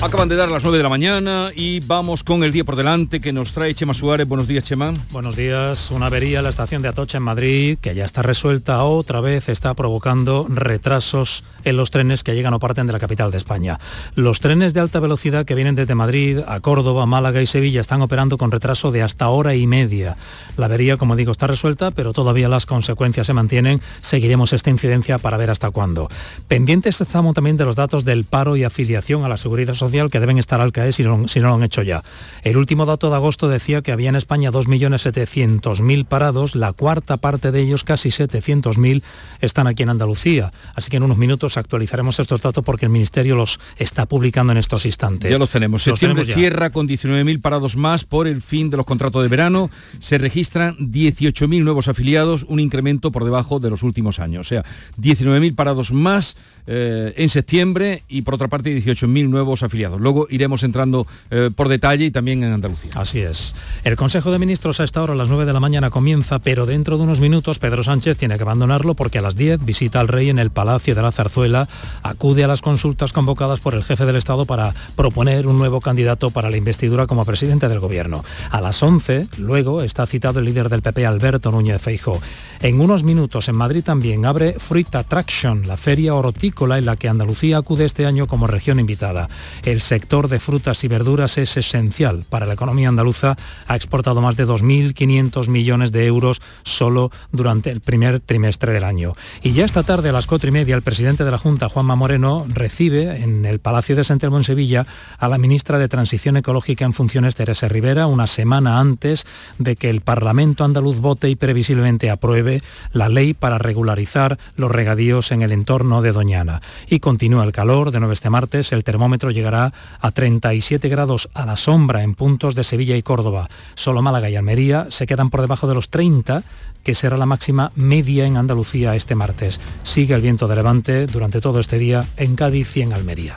Acaban de dar las 9 de la mañana y vamos con el día por delante que nos trae Chema Suárez. Buenos días, Chema. Buenos días. Una avería en la estación de Atocha en Madrid, que ya está resuelta, otra vez está provocando retrasos en los trenes que llegan o parten de la capital de España. Los trenes de alta velocidad que vienen desde Madrid a Córdoba, Málaga y Sevilla están operando con retraso de hasta hora y media. La avería, como digo, está resuelta, pero todavía las consecuencias se mantienen. Seguiremos esta incidencia para ver hasta cuándo. Pendientes estamos también de los datos del paro y afiliación a la seguridad social que deben estar al caer si no, si no lo han hecho ya. El último dato de agosto decía que había en España 2.700.000 parados, la cuarta parte de ellos, casi 700.000, están aquí en Andalucía. Así que en unos minutos actualizaremos estos datos porque el Ministerio los está publicando en estos instantes. Ya los tenemos. Septiembre cierra con 19.000 parados más por el fin de los contratos de verano. Se registran 18.000 nuevos afiliados, un incremento por debajo de los últimos años. O sea, 19.000 parados más eh, en septiembre y por otra parte 18.000 nuevos afiliados. Luego iremos entrando eh, por detalle y también en Andalucía. Así es. El Consejo de Ministros a esta hora, a las 9 de la mañana, comienza, pero dentro de unos minutos Pedro Sánchez tiene que abandonarlo porque a las 10 visita al rey en el Palacio de la Zarzuela, acude a las consultas convocadas por el jefe del Estado para proponer un nuevo candidato para la investidura como presidente del Gobierno. A las 11, luego, está citado el líder del PP, Alberto Núñez Feijóo. En unos minutos en Madrid también abre Fruit Attraction, la feria orotícola en la que Andalucía acude este año como región invitada. El sector de frutas y verduras es esencial para la economía andaluza. Ha exportado más de 2.500 millones de euros solo durante el primer trimestre del año. Y ya esta tarde a las cuatro y media el presidente de la Junta, Juanma Moreno, recibe en el Palacio de San Telmo en Sevilla a la ministra de Transición Ecológica en funciones, Teresa Rivera, una semana antes de que el Parlamento andaluz vote y previsiblemente apruebe la ley para regularizar los regadíos en el entorno de Doñana. Y continúa el calor, de nuevo este martes el termómetro llegará a 37 grados a la sombra en puntos de Sevilla y Córdoba. Solo Málaga y Almería se quedan por debajo de los 30 que será la máxima media en Andalucía este martes. Sigue el viento de levante durante todo este día en Cádiz y en Almería.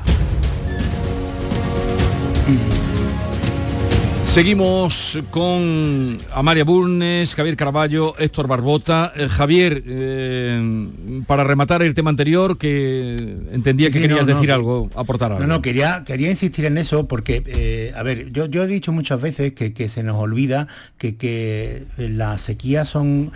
Seguimos con Amaria Burnes, Javier Caraballo, Héctor Barbota. Eh, Javier, eh, para rematar el tema anterior, que entendía que querías decir algo, aportar algo. No, no, quería, quería insistir en eso porque, eh, a ver, yo, yo he dicho muchas veces que, se nos olvida que, que las sequías son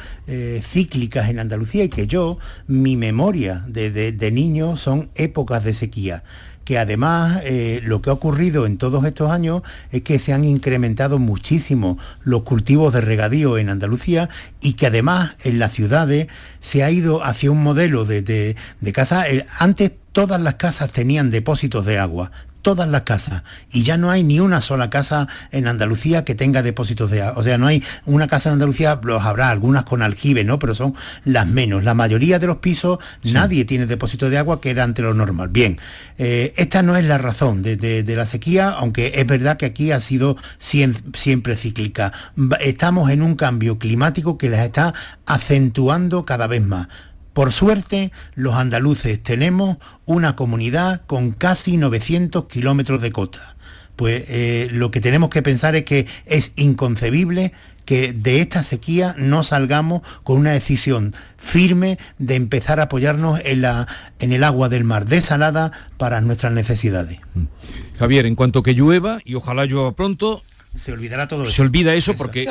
cíclicas en Andalucía y que yo, mi memoria de, de niño son épocas de sequía que además eh, lo que ha ocurrido en todos estos años es que se han incrementado muchísimo los cultivos de regadío en Andalucía y que además en las ciudades se ha ido hacia un modelo de, de, casa. Antes todas las casas tenían depósitos de agua, todas las casas y ya no hay ni una sola casa en Andalucía que tenga depósitos de agua. O sea, no hay una casa en Andalucía, los habrá algunas con aljibe, ¿no? Pero son las menos. La mayoría de los pisos nadie tiene depósito de agua que era ante lo normal. Bien, eh, esta no es la razón de, la sequía, aunque es verdad que aquí ha sido siempre cíclica. Estamos en un cambio climático que las está acentuando cada vez más. Por suerte, los andaluces tenemos una comunidad con casi 900 kilómetros de costa. Pues eh, lo que tenemos que pensar es que es inconcebible que de esta sequía no salgamos con una decisión firme de empezar a apoyarnos en, la, en el agua del mar desalada para nuestras necesidades. Javier, en cuanto que llueva, y ojalá llueva pronto, se olvidará todo eso. Se olvida eso porque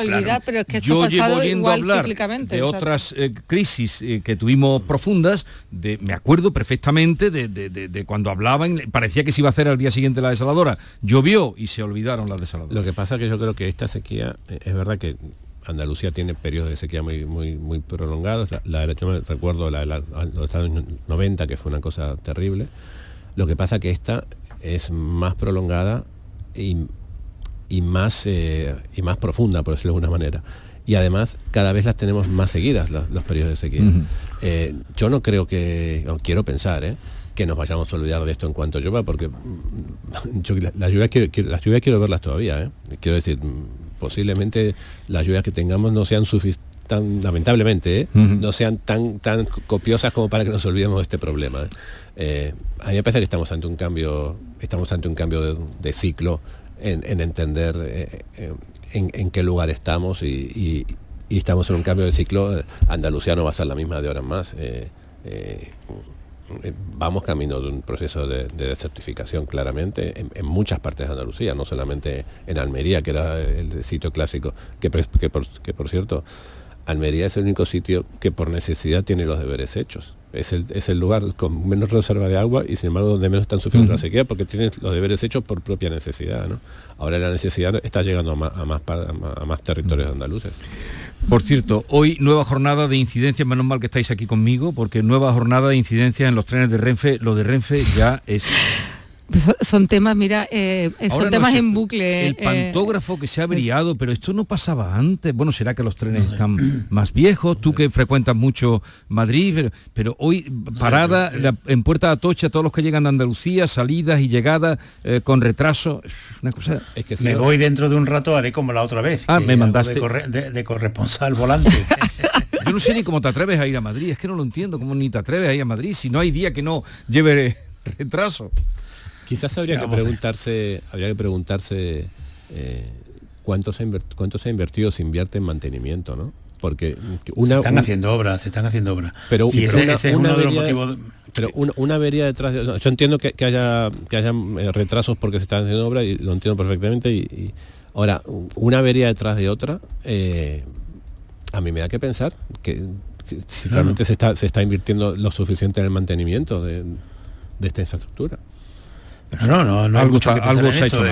yo llevo oyendo hablar de otras eh, crisis eh, que tuvimos profundas, de, me acuerdo perfectamente de, cuando hablaban, parecía que se iba a hacer al día siguiente la desaladora. Llovió y se olvidaron las desaladoras. Lo que pasa es que yo creo que esta sequía, eh, es verdad que Andalucía tiene periodos de sequía muy, muy, muy prolongados. La, yo me recuerdo la, los años 90, que fue una cosa terrible. Lo que pasa que esta es más prolongada y y más, eh, y más profunda, por decirlo de alguna manera. Y además cada vez las tenemos más seguidas los periodos de sequía. Eh, yo no creo que, no, quiero pensar, ¿eh? que nos vayamos a olvidar de esto en cuanto llueva, porque mm, yo, las lluvias quiero, las lluvias quiero verlas todavía. Quiero decir, mm, posiblemente las lluvias que tengamos no sean suficientes tan lamentablemente no sean tan tan copiosas como para que nos olvidemos de este problema a mí me parece que estamos ante un cambio estamos ante un cambio de ciclo en, entender eh, eh, en, qué lugar estamos y, estamos en un cambio de ciclo. Andalucía no va a ser la misma de ahora en más. Eh, vamos camino de un proceso de, desertificación claramente en, muchas partes de Andalucía, no solamente en Almería, que era el sitio clásico, que, por, cierto, Almería es el único sitio que por necesidad tiene los deberes hechos. Es el, lugar con menos reserva de agua y sin embargo donde menos están sufriendo la sequía porque tienen los deberes hechos por propia necesidad. Ahora la necesidad está llegando a más, a más, territorios andaluces. Por cierto, hoy nueva jornada de incidencia, menos mal que estáis aquí conmigo, porque nueva jornada de incidencia en los trenes de Renfe. Lo de Renfe ya es pues son temas, mira, eh, son temas en bucle. El eh, pantógrafo que se ha brillado, pero esto no pasaba antes. Bueno, será que los trenes están más viejos, tú que frecuentas mucho Madrid, pero, hoy parada en Puerta de Atocha, todos los que llegan de Andalucía, salidas y llegadas eh, con retraso. Una cosa. Es que me voy dentro de un rato, haré como la otra vez. Ah, me mandaste. De, corresponsal volante. Yo no sé ni cómo te atreves a ir a Madrid, es que no lo entiendo, cómo ni te atreves a ir a Madrid si no hay día que no lleve retraso. Quizás habría que preguntarse, habría que preguntarse eh, cuánto, se cuánto se ha invertido, se invierte en mantenimiento, ¿no? Porque una, se están haciendo obras, se están haciendo obras. Pero, una, Pero una, avería detrás de. yo entiendo que, haya que haya eh, retrasos porque se están haciendo obras y lo entiendo perfectamente. Y, ahora, una avería detrás de otra, eh, a mí me da que pensar que, si realmente se está, se está invirtiendo lo suficiente en el mantenimiento de esta infraestructura. No, no, no, algo, algo se ha hecho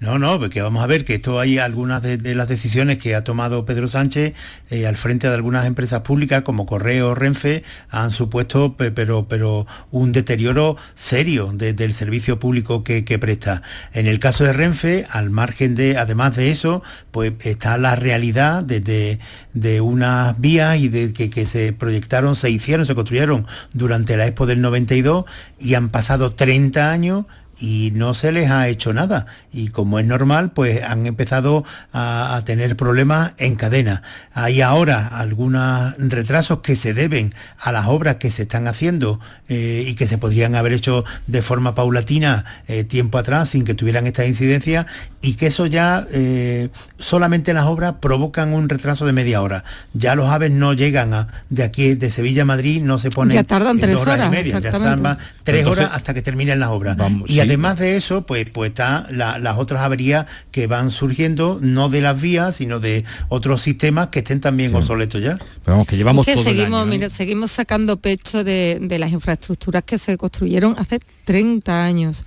no, no, porque vamos a ver que esto hay algunas de, las decisiones que ha tomado Pedro Sánchez eh, al frente de algunas empresas públicas como Correo, Renfe, han supuesto pero, pero un deterioro serio del servicio público que, presta. En el caso de Renfe, al margen de, además de eso, pues está la realidad de, de, unas vías y de que, que se proyectaron, se hicieron, se construyeron durante la Expo del 92 y han pasado 30 años y no se les ha hecho nada. Y como es normal, pues han empezado a, tener problemas en cadena. Hay ahora algunos retrasos que se deben a las obras que se están haciendo eh, y que se podrían haber hecho de forma paulatina eh, tiempo atrás sin que tuvieran esta incidencia y que eso ya eh, solamente las obras provocan un retraso de media hora. Ya los aves no llegan a, de aquí, de Sevilla a Madrid, no se ponen... Ya tardan tres horas, y media, ya tardan tres horas hasta que terminen las obras. y además de eso, pues, pues están las otras averías que van surgiendo, no de las vías, sino de otros sistemas que estén también obsoletos ya. vamos, que llevamos seguimos, seguimos sacando pecho de, de las infraestructuras que se construyeron hace 30 años.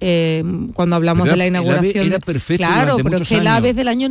Eh, cuando hablamos de la inauguración. claro, pero es que la vez del año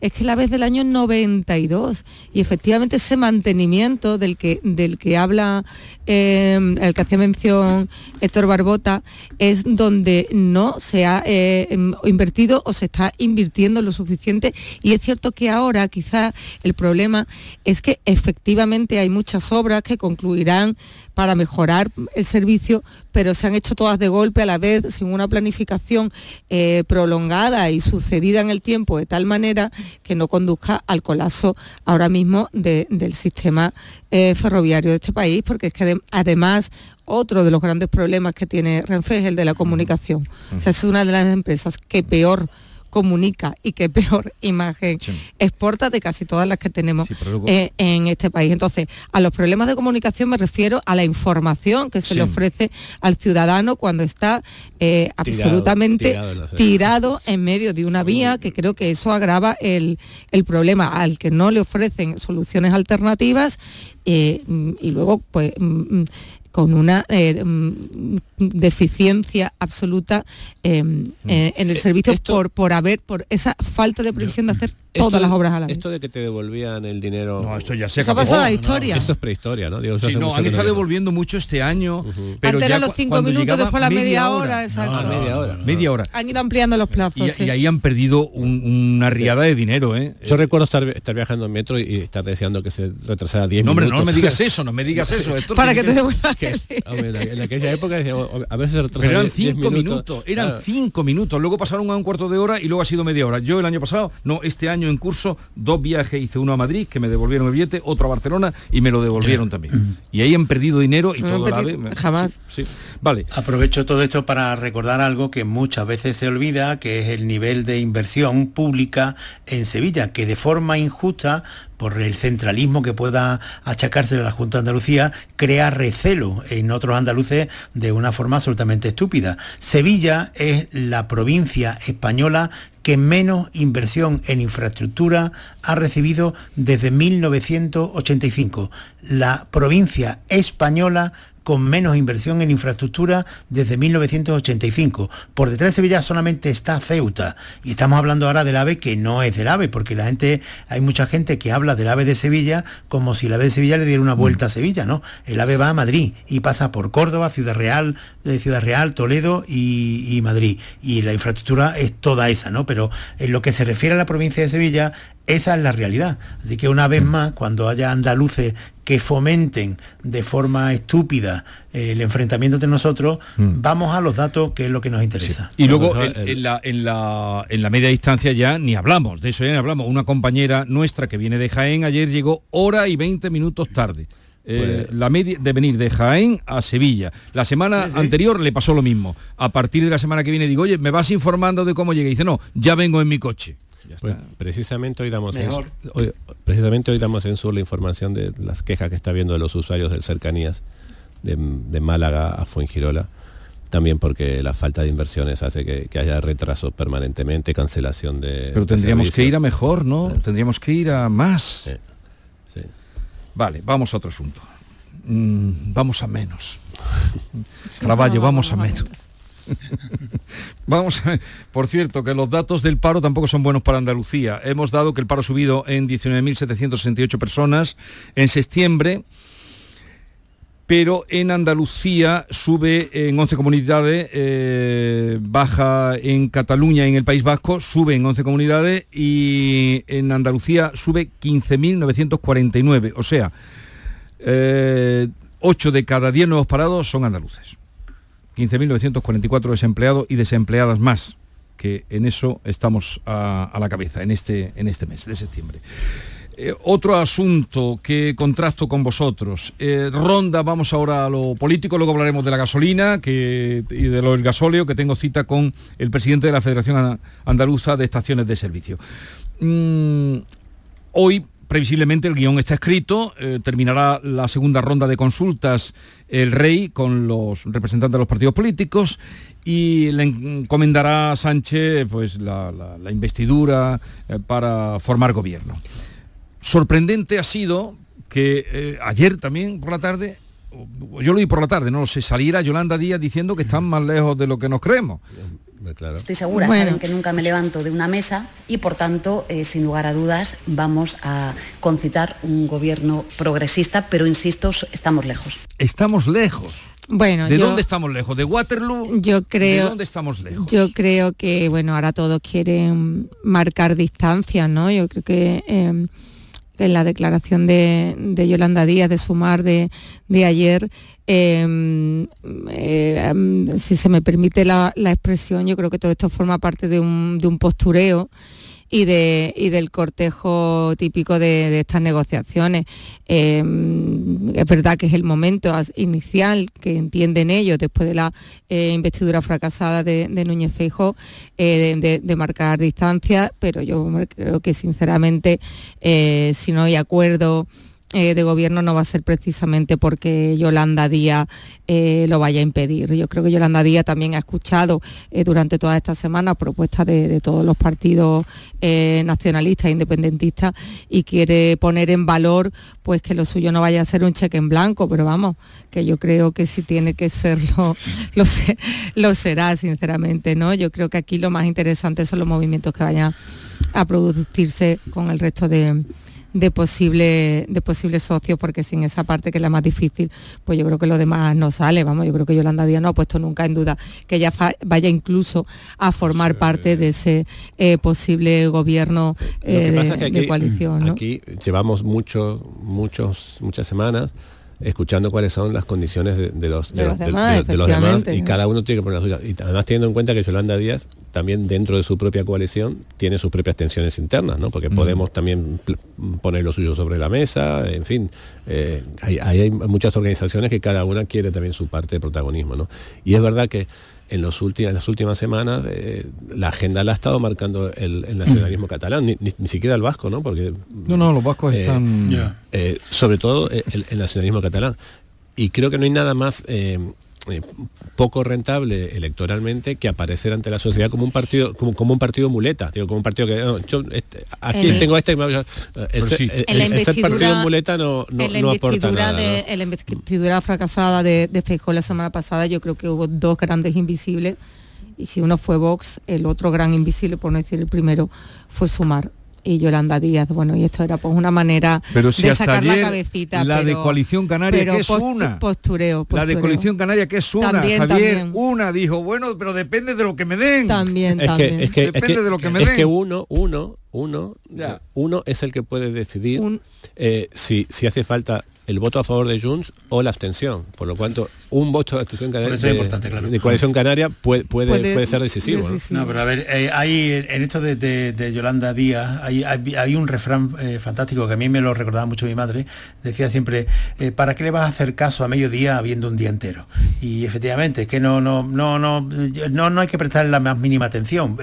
es que la vez del año 92 y efectivamente ese mantenimiento del que del que habla eh, el que hacía mención Héctor Barbota es donde no se ha eh, invertido o se está invirtiendo lo suficiente. Y es cierto que ahora quizás el problema es que efectivamente hay muchas obras que concluirán para mejorar el servicio, pero se han hecho todas de golpe a la vez, sin una planificación eh, prolongada y sucedida en el tiempo, de tal manera que no conduzca al colapso ahora mismo del sistema eh, ferroviario de este país, porque es que además otro de los grandes problemas que tiene Renfe es el de la comunicación. O sea, es una de las empresas que peor comunica y que peor imagen exporta de casi todas las que tenemos eh, en este país. Entonces, a los problemas de comunicación me refiero a la información que se le ofrece al ciudadano cuando está eh, absolutamente tirado, en medio de una vía, que creo que eso agrava el, problema al que no le ofrecen soluciones alternativas eh, y luego pues mm, mm, con una eh, mm, deficiencia absoluta mm. eh, en el eh, servicio por, por haber, por esa falta de previsión de hacer todas las obras a la vez. Esto de que te devolvían el dinero... No, esto ya se Eso ha pasado la historia. eso es prehistoria, ¿no? sí, no, han estado devolviendo mucho este año, pero Antes eran los cinco minutos, después la media hora, exacto. media hora. Media hora. Han ido ampliando los plazos, Y, ahí han perdido una riada de dinero, ¿eh? Yo recuerdo estar, estar viajando en metro y, estar deseando que se retrasara 10 no, minutos. Hombre, no me digas eso, no me digas eso. Para que te devuelvan En aquella época a veces se Pero eran cinco minutos, eran cinco minutos. Luego pasaron a un cuarto de hora y luego ha sido media hora. Yo el año pasado, no, este año en curso dos viajes, hice uno a Madrid, que me devolvieron el billete, otro a Barcelona y me lo devolvieron también. Y ahí han perdido dinero y todo la vez. Jamás. Sí, Vale. Aprovecho todo esto para recordar algo que muchas veces se olvida, que es el nivel de inversión pública en Sevilla, que de forma injusta por el centralismo que pueda achacarse a la Junta de Andalucía, crea recelo en otros andaluces de una forma absolutamente estúpida. Sevilla es la provincia española que menos inversión en infraestructura ha recibido desde 1985. La provincia española con menos inversión en infraestructura desde 1985. Por detrás de Sevilla solamente está Ceuta. Y estamos hablando ahora del AVE que no es del AVE, porque la gente, hay mucha gente que habla del AVE de Sevilla como si el AVE de Sevilla le diera una vuelta a mm. Sevilla, ¿no? El AVE va a Madrid y pasa por Córdoba, Ciudad Real, de Ciudad Real, Toledo y, y Madrid. Y la infraestructura es toda esa, ¿no? Pero en lo que se refiere a la provincia de Sevilla, esa es la realidad. Así que una vez más, cuando haya andaluces que fomenten de forma estúpida eh, el enfrentamiento entre nosotros, mm. vamos a los datos, que es lo que nos interesa. Y luego en, la, en, la, en, la, media distancia ya ni hablamos, de eso ya ni hablamos. Una compañera nuestra que viene de Jaén ayer llegó hora y 20 minutos tarde. Eh, pues- la media de venir de Jaén a Sevilla. La semana anterior le pasó lo mismo. A partir de la semana que viene digo, oye, ¿me vas informando de cómo llegué? Y dice, no, ya vengo en mi coche. Pues, precisamente hoy damos en, hoy, precisamente hoy damos en sur la información de las quejas que está viendo de los usuarios de cercanías de, Málaga a Fuengirola también porque la falta de inversiones hace que, haya retraso permanentemente, cancelación de. Pero tendríamos que ir a mejor, ¿no? Tendríamos que ir a más. Vale, vamos a otro asunto. Mm, vamos a menos. Caraballo, vamos a menos. Vamos a ver. Por cierto, que los datos del paro tampoco son buenos para Andalucía. Hemos dado que el paro ha subido en 19.768 personas en septiembre, pero en Andalucía sube en 11 comunidades, eh, baja en Cataluña, en el País Vasco, sube en 11 comunidades y en Andalucía sube 15.949. O sea, 8 eh, de cada 10 nuevos parados son andaluces. 15.944 desempleados y desempleadas más, que en eso estamos a, la cabeza en este, en este mes de septiembre. Eh, otro asunto que contrasto con vosotros. Eh, ronda, vamos ahora a lo político, luego hablaremos de la gasolina y de lo del gasóleo, que tengo cita con el presidente de la Federación Andaluza de Estaciones de Servicio. Mm, hoy previsiblemente el guion está escrito, eh, terminará la segunda ronda de consultas el rey con los representantes de los partidos políticos y le encomendará a Sánchez pues, la, investidura eh, para formar gobierno. Sorprendente ha sido que eh, ayer también por la tarde yo lo vi por la tarde, no lo sé, saliera Yolanda Díaz diciendo que están más lejos de lo que nos creemos. Estoy segura, saben que nunca me levanto de una mesa y por tanto, eh, sin lugar a dudas, vamos a concitar un gobierno progresista, pero insisto, estamos lejos. Estamos lejos. Bueno, ¿de dónde estamos lejos? ¿De Waterloo? Yo creo. ¿De dónde estamos lejos? Yo creo que, bueno, ahora todos quieren marcar distancia, ¿no? Yo creo que em, en la declaración de, Yolanda Díaz de Sumar de, de ayer Em, em, si se me permite la, expresión, yo creo que todo esto forma parte de un, de un postureo y, de, del cortejo típico de, estas negociaciones. Em, es verdad que es el momento inicial que entienden ellos después de la eh, investidura fracasada de, Núñez Feijóo eh, de, marcar distancia, pero yo creo que sinceramente eh, si no hay acuerdo eh, de gobierno no va a ser precisamente porque Yolanda Díaz eh, lo vaya a impedir. Yo creo que Yolanda Díaz también ha escuchado eh, durante toda esta semana propuestas de, todos los partidos nacionalistas independentistas y quiere poner en valor pues que lo suyo no vaya a ser un cheque en blanco, pero vamos, que yo creo que si tiene que serlo, lo, lo será, sinceramente, ¿no? Yo creo que aquí lo más interesante son los movimientos que vayan a producirse con el resto de de posible de posibles socios porque sin esa parte que es la más difícil pues yo creo que lo demás no sale. Vamos yo creo que Yolanda Díaz no ha puesto nunca en duda que ella vaya incluso a formar parte de ese eh, posible gobierno eh, de, coalición aquí llevamos muchos muchos muchas semanas escuchando cuáles son las condiciones de, los, demás, y cada uno tiene que poner las suyas. Y además teniendo en cuenta que Yolanda Díaz también dentro de su propia coalición tiene sus propias tensiones internas, ¿no? porque mm. podemos también poner lo suyo sobre la mesa, en fin, eh, hay, hay, muchas organizaciones que cada una quiere también su parte de protagonismo. ¿no? Y es verdad que en, los últimos, las últimas semanas eh, la agenda la ha estado marcando el, nacionalismo mm. catalán, ni, siquiera el vasco, ¿no? Porque no, no, los vascos eh, están eh, sobre todo el, nacionalismo catalán. Y creo que no hay nada más eh, poco rentable electoralmente que aparecer ante la sociedad como un partido como, como un partido muleta. Digo como un partido que yo este, aquí tengo este el, el, partido muleta no, no, aporta nada de, en la investidura fracasada de, de la semana pasada yo creo que hubo dos grandes invisibles y si uno fue Vox el otro gran invisible por no decir el primero fue Sumar y Yolanda Díaz. Bueno, y esto era pues una manera de sacar la cabecita. La de Coalición Canaria, que es una. Postureo, La de Coalición Canaria, que es una. Javier, una dijo, bueno, pero depende de lo que me den. También, es Que, es que, depende de lo que me den. Es que uno, uno, uno, uno es el que puede decidir eh, si, si hace falta el voto a favor de Junts o la abstención. Por lo cuanto, un voto de abstención canaria, de, coalición canaria puede, puede, ser decisivo. ¿no? pero a ver, eh, hay en esto de, Yolanda Díaz, hay, hay, un refrán eh, fantástico que a mí me lo recordaba mucho mi madre. Decía siempre, eh, ¿para qué le vas a hacer caso a mediodía habiendo un día entero? Y efectivamente, es que no, no, no, no, no, no hay que prestarle la más mínima atención.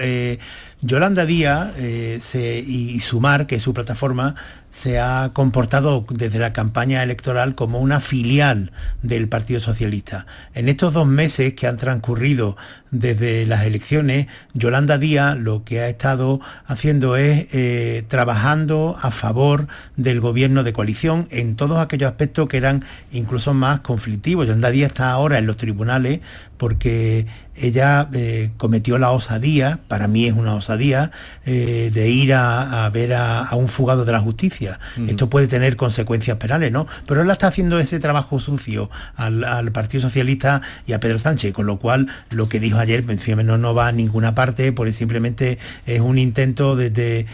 Yolanda Díaz y Sumar, que es su plataforma, se ha comportado desde la campaña electoral como una filial del Partido Socialista. En estos dos meses que han transcurrido desde las elecciones, Yolanda Díaz lo que ha estado haciendo es eh, trabajando a favor del gobierno de coalición en todos aquellos aspectos que eran incluso más conflictivos. Yolanda Díaz está ahora en los tribunales porque ella eh, cometió la osadía, para mí es una osadía, eh, de ir a, ver a, un fugado de la justicia. Esto puede tener consecuencias penales, ¿no? Pero él está haciendo ese trabajo sucio al, Partido Socialista y a Pedro Sánchez, con lo cual lo que dijo ayer, no, no va a ninguna parte, porque simplemente es un intento de,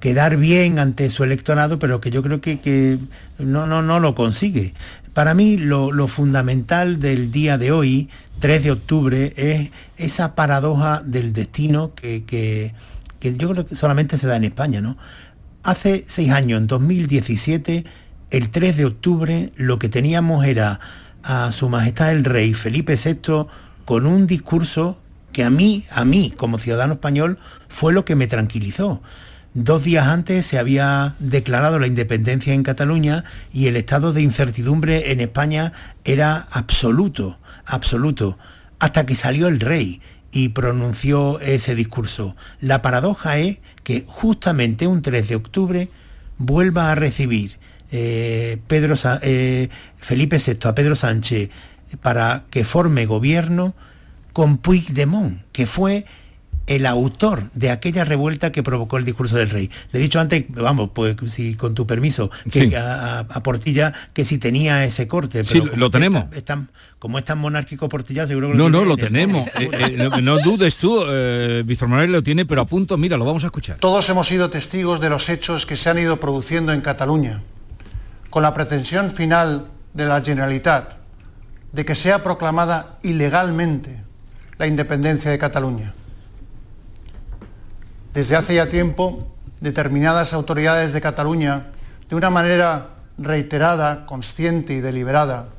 quedar bien ante su electorado, pero que yo creo que, no, no, no lo consigue. Para mí lo, fundamental del día de hoy, 3 de octubre, es esa paradoja del destino que, yo creo que solamente se da en España. ¿no? Hace seis años, en 2017, el 3 de octubre, lo que teníamos era a Su Majestad el Rey Felipe VI con un discurso que a mí, a mí, como ciudadano español, fue lo que me tranquilizó. Dos días antes se había declarado la independencia en Cataluña y el estado de incertidumbre en España era absoluto, absoluto, hasta que salió el rey y pronunció ese discurso. La paradoja es que justamente un 3 de octubre vuelva a recibir eh, Pedro, eh, Felipe VI a Pedro Sánchez para que forme gobierno con Puigdemont, que fue el autor de aquella revuelta que provocó el discurso del rey. Le he dicho antes, vamos, pues si con tu permiso, que a, Portilla que si tenía ese corte. sí, lo tenemos. como es tan monárquico Portilla, seguro que No, no, lo tenemos. Eh, eh, no dudes tú, eh, Víctor Manuel lo tiene, pero a punto, mira, lo vamos a escuchar. Todos hemos sido testigos de los hechos que se han ido produciendo en Cataluña, con la pretensión final de la Generalitat de que sea proclamada ilegalmente la independencia de Cataluña. Desde hace ya tiempo, determinadas autoridades de Cataluña, de una manera reiterada, consciente y deliberada,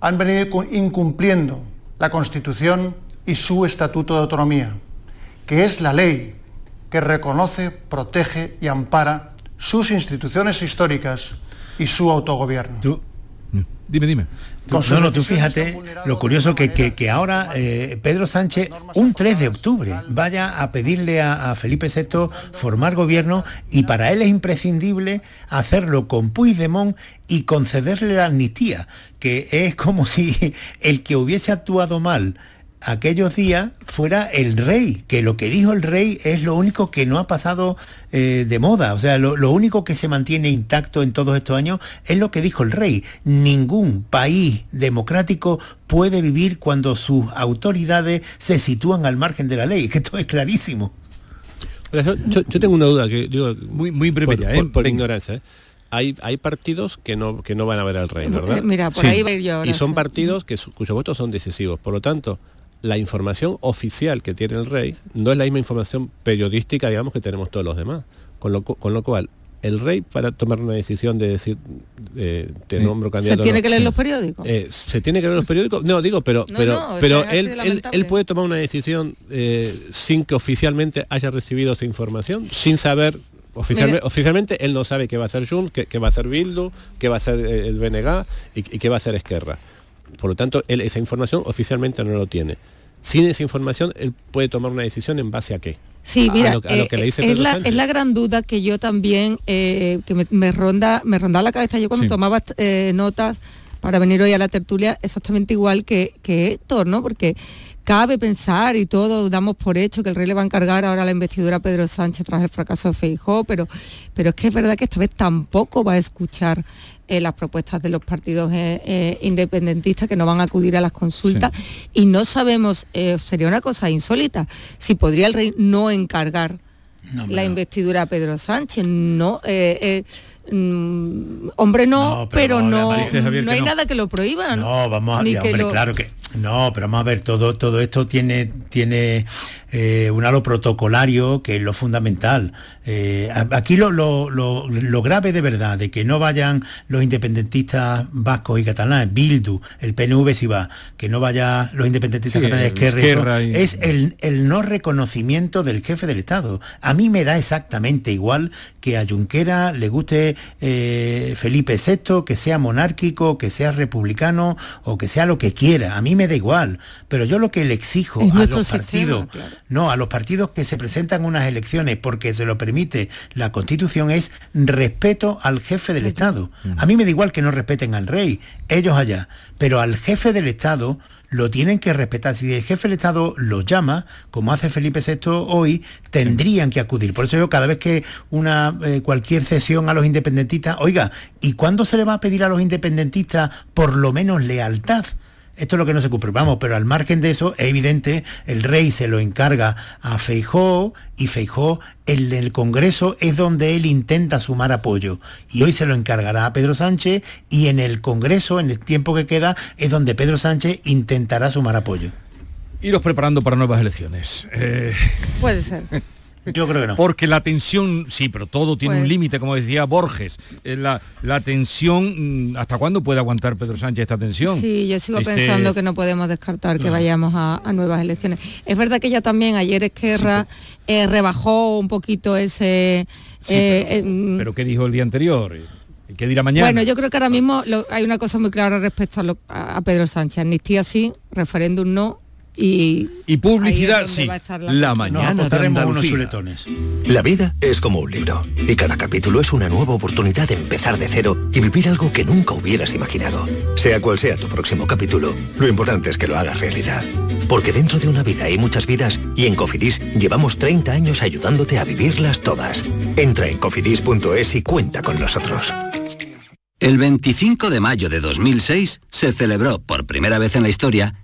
han venido incumpliendo la Constitución y su Estatuto de Autonomía, que es la ley que reconoce, protege y ampara sus instituciones históricas y su autogobierno. Dime, dime. No, no, tú fíjate lo curioso que, que, ahora eh, Pedro Sánchez, un 3 de octubre, vaya a pedirle a, Felipe VI formar gobierno y para él es imprescindible hacerlo con Puigdemont y concederle la amnistía, que es como si el que hubiese actuado mal aquellos días fuera el rey, que lo que dijo el rey es lo único que no ha pasado eh, de moda, o sea, lo, único que se mantiene intacto en todos estos años es lo que dijo el rey. Ningún país democrático puede vivir cuando sus autoridades se sitúan al margen de la ley, que esto es clarísimo. Yo, tengo una duda que digo muy muy breve por, ¿eh? ignorancia. ¿eh? Hay, hay, partidos que no, que no van a ver al rey, ¿verdad? Mira, por ahí yo Y son partidos que, cuyos votos son decisivos. Por lo tanto, la información oficial que tiene el rey no es la misma información periodística, digamos, que tenemos todos los demás. Con lo, con lo cual, el rey para tomar una decisión de decir eh, te nombro candidato. ¿Se tiene que leer los periódicos? Eh, ¿Se tiene que leer los periódicos? No, digo, pero, pero, pero él, él, puede tomar una decisión eh, sin que oficialmente haya recibido esa información, sin saber Oficialmente, oficialmente, él no sabe qué va a hacer Junts, qué, va a hacer Bildu, qué va a hacer el BNG y, y, qué va a hacer Esquerra. Por lo tanto, él esa información oficialmente no lo tiene. Sin esa información, él puede tomar una decisión en base a qué. Sí, mira, es, la, gran duda que yo también, eh, que me, ronda, me ronda la cabeza yo cuando tomaba eh, notas para venir hoy a la tertulia, exactamente igual que, que Héctor, ¿no? Porque cabe pensar y todo damos por hecho que el rey le va a encargar ahora la investidura a Pedro Sánchez tras el fracaso de Feijó, pero, pero es que es verdad que esta vez tampoco va a escuchar eh, las propuestas de los partidos eh, eh, independentistas que no van a acudir a las consultas y no sabemos, sería una cosa insólita, si podría el rey no encargar la investidura a Pedro Sánchez, no... Mm, hombre no, pero, no, no hay nada que lo prohíba. No, vamos a ver, claro que no, pero vamos a ver, todo, todo esto tiene, tiene eh, un halo protocolario que es lo fundamental. Eh, aquí lo, grave de verdad de que no vayan los independentistas vascos y catalanes, Bildu, el PNV si va, que no vaya los independentistas catalanes, es el, el, no reconocimiento del jefe del Estado. A mí me da exactamente igual que a Junquera le guste eh, Felipe VI, que sea monárquico, que sea republicano o que sea lo que quiera. A mí me da igual. Pero yo lo que le exijo a los partidos, no, a los partidos que se presentan unas elecciones porque se lo permite la Constitución es respeto al jefe del Estado. A mí me da igual que no respeten al rey, ellos allá, pero al jefe del Estado lo tienen que respetar. Si el jefe del Estado los llama, como hace Felipe VI hoy, tendrían que acudir. Por eso yo cada vez que una eh, cualquier cesión a los independentistas, oiga, ¿y cuándo se le va a pedir a los independentistas por lo menos lealtad? Esto es lo que no se cumple. Vamos, pero al margen de eso, es evidente, el rey se lo encarga a Feijó y Feijó en el Congreso es donde él intenta sumar apoyo. Y hoy se lo encargará a Pedro Sánchez y en el Congreso, en el tiempo que queda, es donde Pedro Sánchez intentará sumar apoyo. Iros preparando para nuevas elecciones. Eh, Puede ser. Yo creo que no. Porque la tensión, sí, pero todo tiene un pues- límite, como decía Borges. Eh, la, la tensión, mm, ¿hasta cuándo puede aguantar Pedro Sánchez esta tensión? Sí, yo sigo este pensando que no podemos descartar que vayamos a, nuevas elecciones. Es verdad que ya también ayer Esquerra eh, rebajó un poquito ese... Eh, pero, ¿qué dijo el día anterior? ¿Qué dirá mañana? Bueno, yo creo que ahora mismo hay una cosa muy clara respecto a, a Pedro Sánchez. Amnistía sí, referéndum no, y, publicidad, sí. La mañana de Andalucía. La vida es como un libro y cada capítulo es una nueva oportunidad de empezar de cero y vivir algo que nunca hubieras imaginado. Sea cual sea tu próximo capítulo, lo importante es que lo hagas realidad. Porque dentro de una vida hay muchas vidas y en Cofidis llevamos 30 años ayudándote a vivirlas todas. Entra en cofidis.es y cuenta con nosotros. El 25 de mayo de 2006 se celebró por primera vez en la historia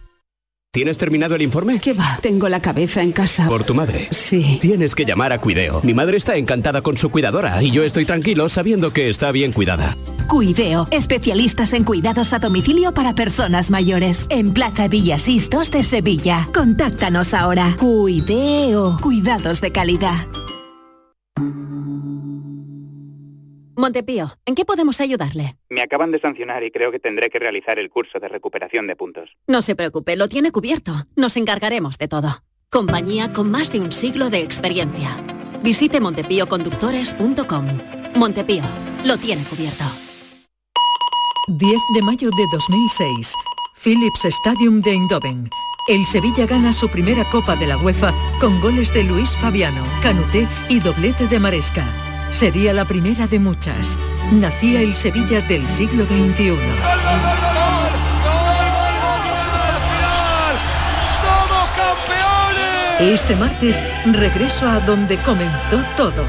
¿Tienes terminado el informe? ¿Qué va? Tengo la cabeza en casa. ¿Por tu madre? Sí. Tienes que llamar a Cuideo. Mi madre está encantada con su cuidadora y yo estoy tranquilo sabiendo que está bien cuidada. Cuideo, especialistas en cuidados a domicilio para personas mayores. En Plaza Villasistos de Sevilla. Contáctanos ahora. Cuideo, cuidados de calidad. Montepío, ¿en qué podemos ayudarle? Me acaban de sancionar y creo que tendré que realizar el curso de recuperación de puntos. No se preocupe, lo tiene cubierto. Nos encargaremos de todo. Compañía con más de un siglo de experiencia. Visite montepíoconductores.com. Montepío, lo tiene cubierto. 10 de mayo de 2006. Philips Stadium de Eindhoven. El Sevilla gana su primera Copa de la UEFA con goles de Luis Fabiano, Canuté y doblete de Maresca. Sería la primera de muchas. Nacía el Sevilla del siglo XXI. ¡Somos campeones! Este martes regreso a donde comenzó todo.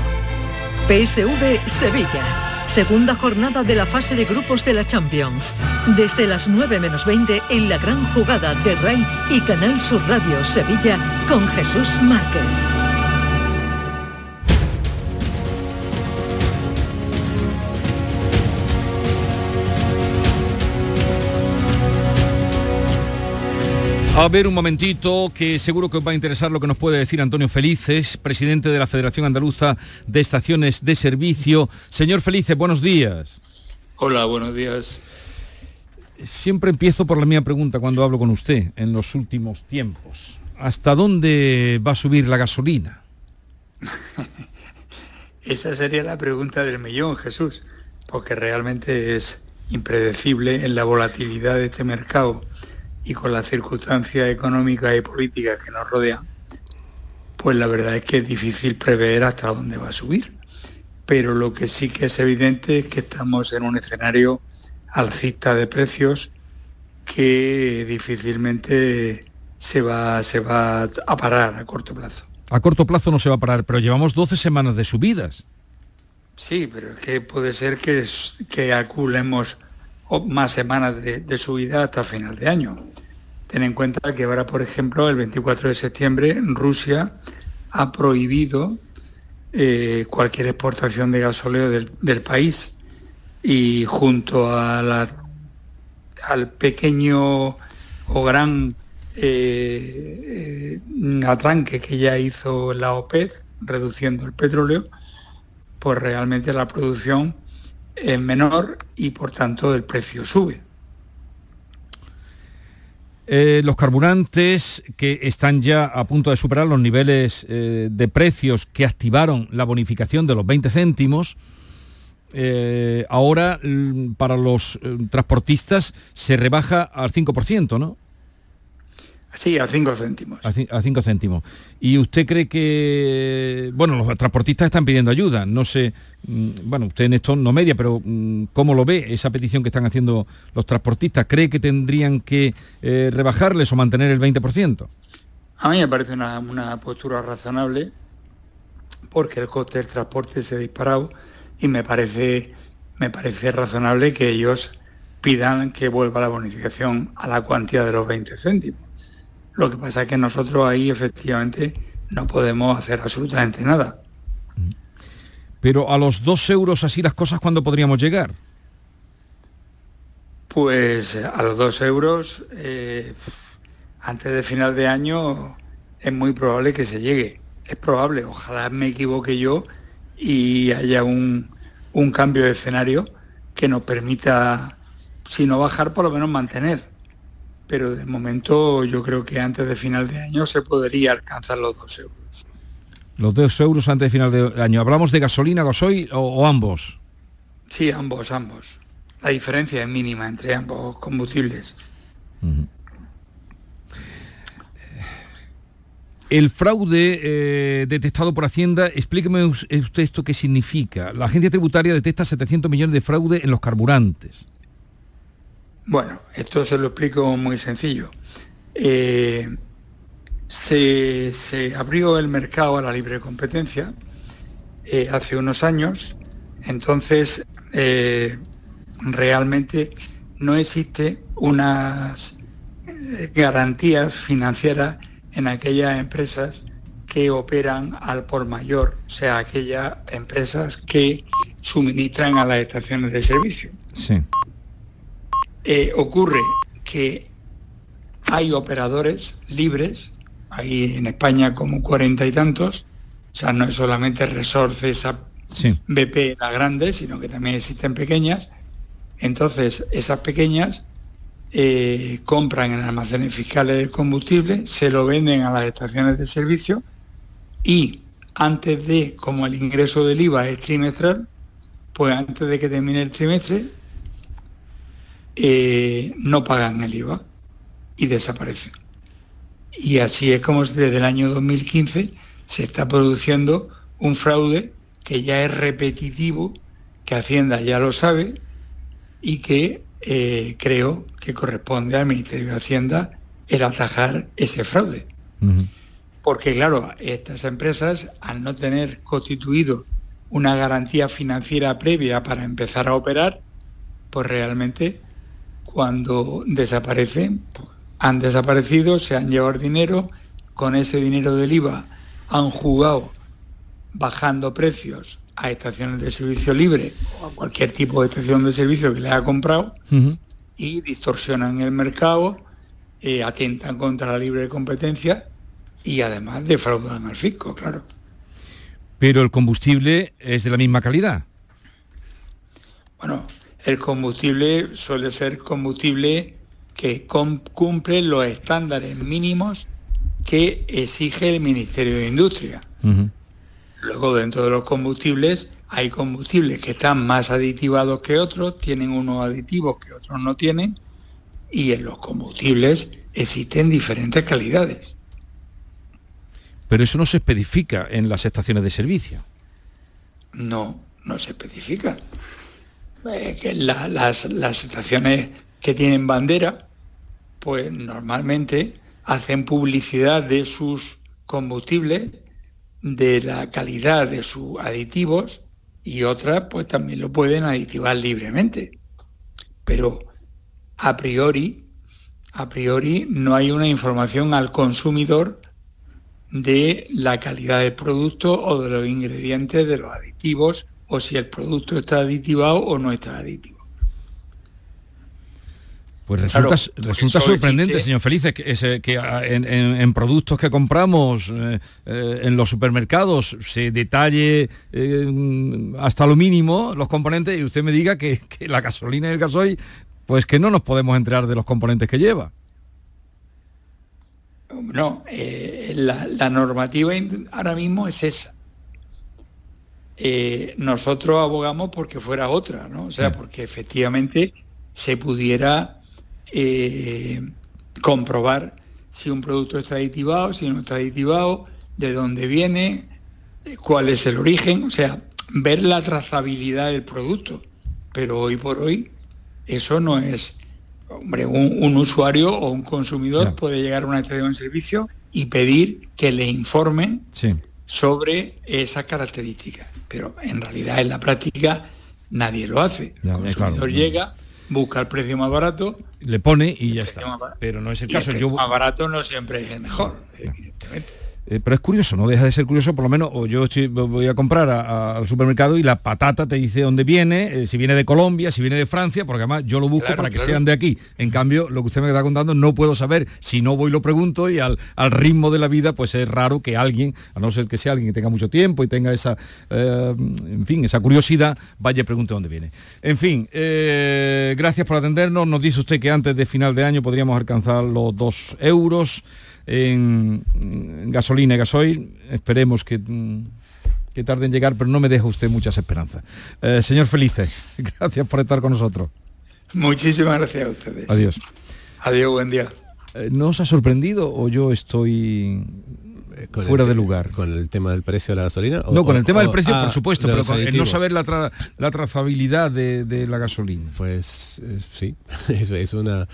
PSV Sevilla. Segunda jornada de la fase de grupos de la Champions. Desde las 9 menos 20 en la gran jugada de RAI y Canal Sur Radio Sevilla con Jesús Márquez. A ver un momentito, que seguro que os va a interesar lo que nos puede decir Antonio Felices, presidente de la Federación Andaluza de Estaciones de Servicio. Señor Felices, buenos días. Hola, buenos días. Siempre empiezo por la misma pregunta cuando hablo con usted en los últimos tiempos. ¿Hasta dónde va a subir la gasolina? Esa sería la pregunta del millón, Jesús, porque realmente es impredecible en la volatilidad de este mercado y con las circunstancias económicas y políticas que nos rodean, pues la verdad es que es difícil prever hasta dónde va a subir. Pero lo que sí que es evidente es que estamos en un escenario alcista de precios que difícilmente se va, se va a parar a corto plazo. A corto plazo no se va a parar, pero llevamos 12 semanas de subidas. Sí, pero es que puede ser que, que aculemos más semanas de, subida hasta final de año. Ten en cuenta que ahora, por ejemplo, el 24 de septiembre Rusia ha prohibido eh, cualquier exportación de gasóleo del, país y junto a al pequeño o gran eh, eh, atranque que ya hizo la OPEC reduciendo el petróleo, pues realmente la producción es menor y por tanto el precio sube. Eh, los carburantes que están ya a punto de superar los niveles eh, de precios que activaron la bonificación de los 20 céntimos, eh, ahora mm, para los transportistas se rebaja al 5%, ¿no? Sí, a 5 céntimos. A 5 céntimos. ¿Y usted cree que, bueno, los transportistas están pidiendo ayuda? No sé, mm, bueno, usted en esto no media, pero mm, ¿cómo lo ve esa petición que están haciendo los transportistas? ¿Cree que tendrían que eh, rebajarles o mantener el 20%? A mí me parece una, una postura razonable porque el coste del transporte se ha disparado y me parece, me parece razonable que ellos pidan que vuelva la bonificación a la cuantía de los 20 céntimos lo que pasa es que nosotros ahí efectivamente no podemos hacer absolutamente nada. Pero a los dos euros así las cosas, ¿cuándo podríamos llegar? Pues a los dos euros, eh, antes de final de año, es muy probable que se llegue. Es probable, ojalá me equivoque yo y haya un, un cambio de escenario que nos permita, si no bajar, por lo menos mantener pero de momento yo creo que antes de final de año se podría alcanzar los dos euros. Los dos euros antes de final de año. ¿Hablamos de gasolina, gasoil o, ambos? Sí, ambos, ambos. La diferencia es mínima entre ambos combustibles. El fraude eh, detectado por Hacienda, explíqueme usted esto qué significa. La agencia tributaria detecta 700 millones de fraude en los carburantes. Bueno, esto se lo explico muy sencillo. Eh, se, abrió el mercado a la libre competencia eh, hace unos años, entonces realmente no existe unas garantías financieras en aquellas empresas que operan al por mayor, o sea, aquellas empresas que suministran a las estaciones de servicio. Sí. Eh, ocurre que hay operadores libres, hay en España como cuarenta y tantos, o sea, no es solamente Resorces, BP, la grande, sino que también existen pequeñas. Entonces, esas pequeñas eh, compran en almacenes fiscales el combustible, se lo venden a las estaciones de servicio y antes de, como el ingreso del IVA es trimestral, pues antes de que termine el trimestre, eh, no pagan el IVA y desaparecen. Y así es como desde el año 2015 se está produciendo un fraude que ya es repetitivo, que Hacienda ya lo sabe y que eh, creo que corresponde al Ministerio de Hacienda el atajar ese fraude. Porque claro, estas empresas, al no tener constituido una garantía financiera previa para empezar a operar, pues realmente cuando desaparecen, pues, han desaparecido, se han llevado dinero, con ese dinero del IVA han jugado bajando precios a estaciones de servicio libre o a cualquier tipo de estación de servicio que le haya comprado y distorsionan el mercado, eh, atentan contra la libre competencia y además defraudan al fisco, claro. Pero el combustible es de la misma calidad. Bueno, el combustible suele ser combustible que cumple los estándares mínimos que exige el Ministerio de Industria. Luego dentro de los combustibles hay combustibles que están más aditivados que otros, tienen unos aditivos que otros no tienen y en los combustibles existen diferentes calidades. Pero eso no se especifica en las estaciones de servicio. No, no se especifica. Que las, las estaciones que tienen bandera, pues normalmente hacen publicidad de sus combustibles de la calidad de sus aditivos y otras pues también lo pueden aditivar libremente. Pero a priori, a priori no hay una información al consumidor de la calidad del producto o de los ingredientes de los aditivos o si el producto está aditivado o no está aditivo. Pues resulta, sorprendente, señor Felices, que, ah, en, productos que compramos eh, eh, en los supermercados se detalle eh, hasta lo mínimo los componentes y usted me diga que, la gasolina y el gasoil, pues que no nos podemos enterar de los componentes que lleva. No, la, normativa ahora mismo es esa. Nosotros abogamos porque fuera otra, ¿no? O sea, porque efectivamente se pudiera eh, comprobar si un producto está aditivado, si no está aditivado, de dónde viene, cuál es el origen, o sea, ver la trazabilidad del producto. Pero hoy por hoy eso no es, hombre, un, usuario o un consumidor puede llegar a una estación de servicio y pedir que le informen sobre esas características. Pero en realidad en la práctica nadie lo hace. El consumidor llega, busca el precio más barato. Le pone y ya está. Pero no es el caso. El más barato no siempre es el mejor, eh, pero es curioso, no deja de ser curioso, por lo menos, o yo voy a comprar al supermercado y la patata te dice dónde viene, eh, si viene de Colombia, si viene de Francia, porque además yo lo busco para que sean de aquí. En cambio, lo que usted me está contando no puedo saber, si no voy lo pregunto y al, ritmo de la vida, pues es raro que alguien, a no ser que sea alguien que tenga mucho tiempo y tenga esa, eh, en fin, esa curiosidad, vaya y pregunte dónde viene. En fin, gracias por atendernos. Nos dice usted que antes de final de año podríamos alcanzar los dos euros en, gasolina y gasoil. Esperemos que, mm, que tarde en llegar, pero no me deja usted muchas esperanzas. Eh, señor Felice, gracias por estar con nosotros. Muchísimas gracias a ustedes. Adiós. Adiós, buen día. Eh, ¿No os ha sorprendido o yo estoy fuera de lugar. ¿Con el tema del precio de la gasolina? no, con el tema del precio, por supuesto, pero con el no saber la, la trazabilidad de, la gasolina. Pues sí, es una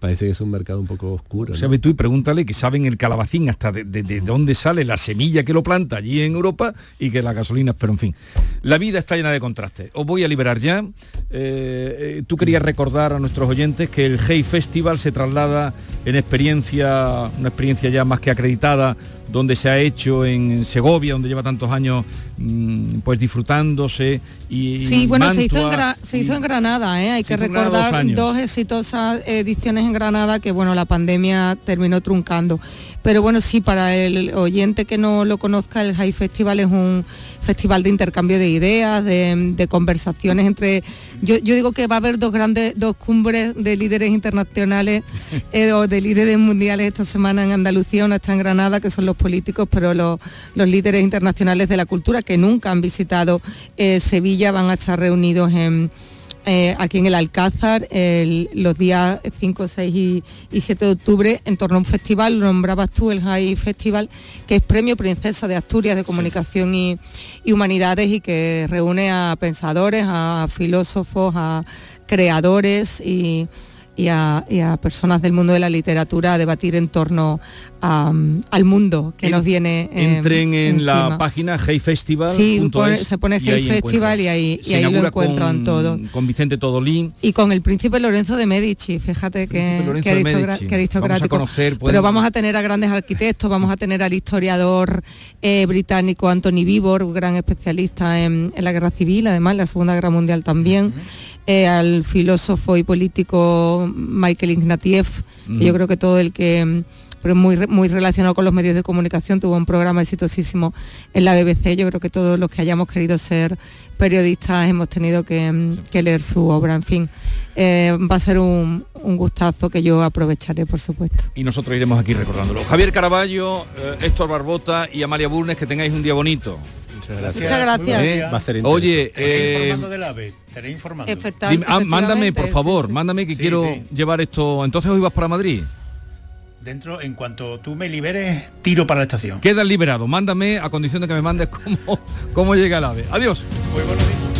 parece que es un mercado un poco oscuro. ¿no? tú y pregúntale que saben el calabacín hasta de, dónde sale la semilla que lo planta allí en Europa y que la gasolina, pero en fin. La vida está llena de contrastes. Os voy a liberar ya. Eh, eh, tú querías recordar a nuestros oyentes que el Hey Festival se traslada en experiencia, una experiencia ya más que acreditada donde se ha hecho en Segovia, donde lleva tantos años mm, pues disfrutándose y sí bueno se, hizo en se hizo en Granada ¿eh? hay que recordar dos, exitosas ediciones en Granada que bueno la pandemia terminó truncando pero bueno sí para el oyente que no lo conozca el High Festival es un festival de intercambio de ideas de, conversaciones entre yo, digo que va a haber dos grandes dos cumbres de líderes internacionales eh, o de líderes mundiales esta semana en Andalucía una está en Granada que son los políticos, pero los, líderes internacionales de la cultura que nunca han visitado eh, Sevilla van a estar reunidos en, eh, aquí en el Alcázar los días 5, 6 y, 7 de octubre en torno a un festival, lo nombrabas tú el High Festival, que es Premio Princesa de Asturias de Comunicación y, y, Humanidades y que reúne a pensadores, a filósofos, a creadores y y a, personas del mundo de la literatura a debatir en torno al mundo que nos viene. Eh, entren en la página Hey Festival. Sí, se pone Hey Festival y ahí, y ahí lo encuentran todo. Con Vicente Todolín. Y con el príncipe Lorenzo de Medici, fíjate que, aristocrático. Pero vamos a tener a grandes arquitectos, vamos a tener al historiador eh, británico Anthony Vivor, gran especialista en, la guerra civil, además la Segunda Guerra Mundial también. Eh, al filósofo y político Michael Ignatieff, que yo creo que todo el que pero muy, muy relacionado con los medios de comunicación, tuvo un programa exitosísimo en la BBC. Yo creo que todos los que hayamos querido ser periodistas hemos tenido que, leer su obra. En fin, eh, va a ser un, gustazo que yo aprovecharé, por supuesto. Y nosotros iremos aquí recordándolo. Javier Caraballo, eh, Héctor Barbota y Amalia Burnes, que tengáis un día bonito. Muchas gracias. Muchas gracias. Va a ser Oye, eh, informando ah, mándame, por favor, mándame que quiero llevar esto. Entonces hoy vas para Madrid. Dentro, en cuanto tú me liberes, tiro para la estación. Queda liberado. Mándame a condición de que me mandes cómo, cómo llega el ave. Adiós. Muy buenos días.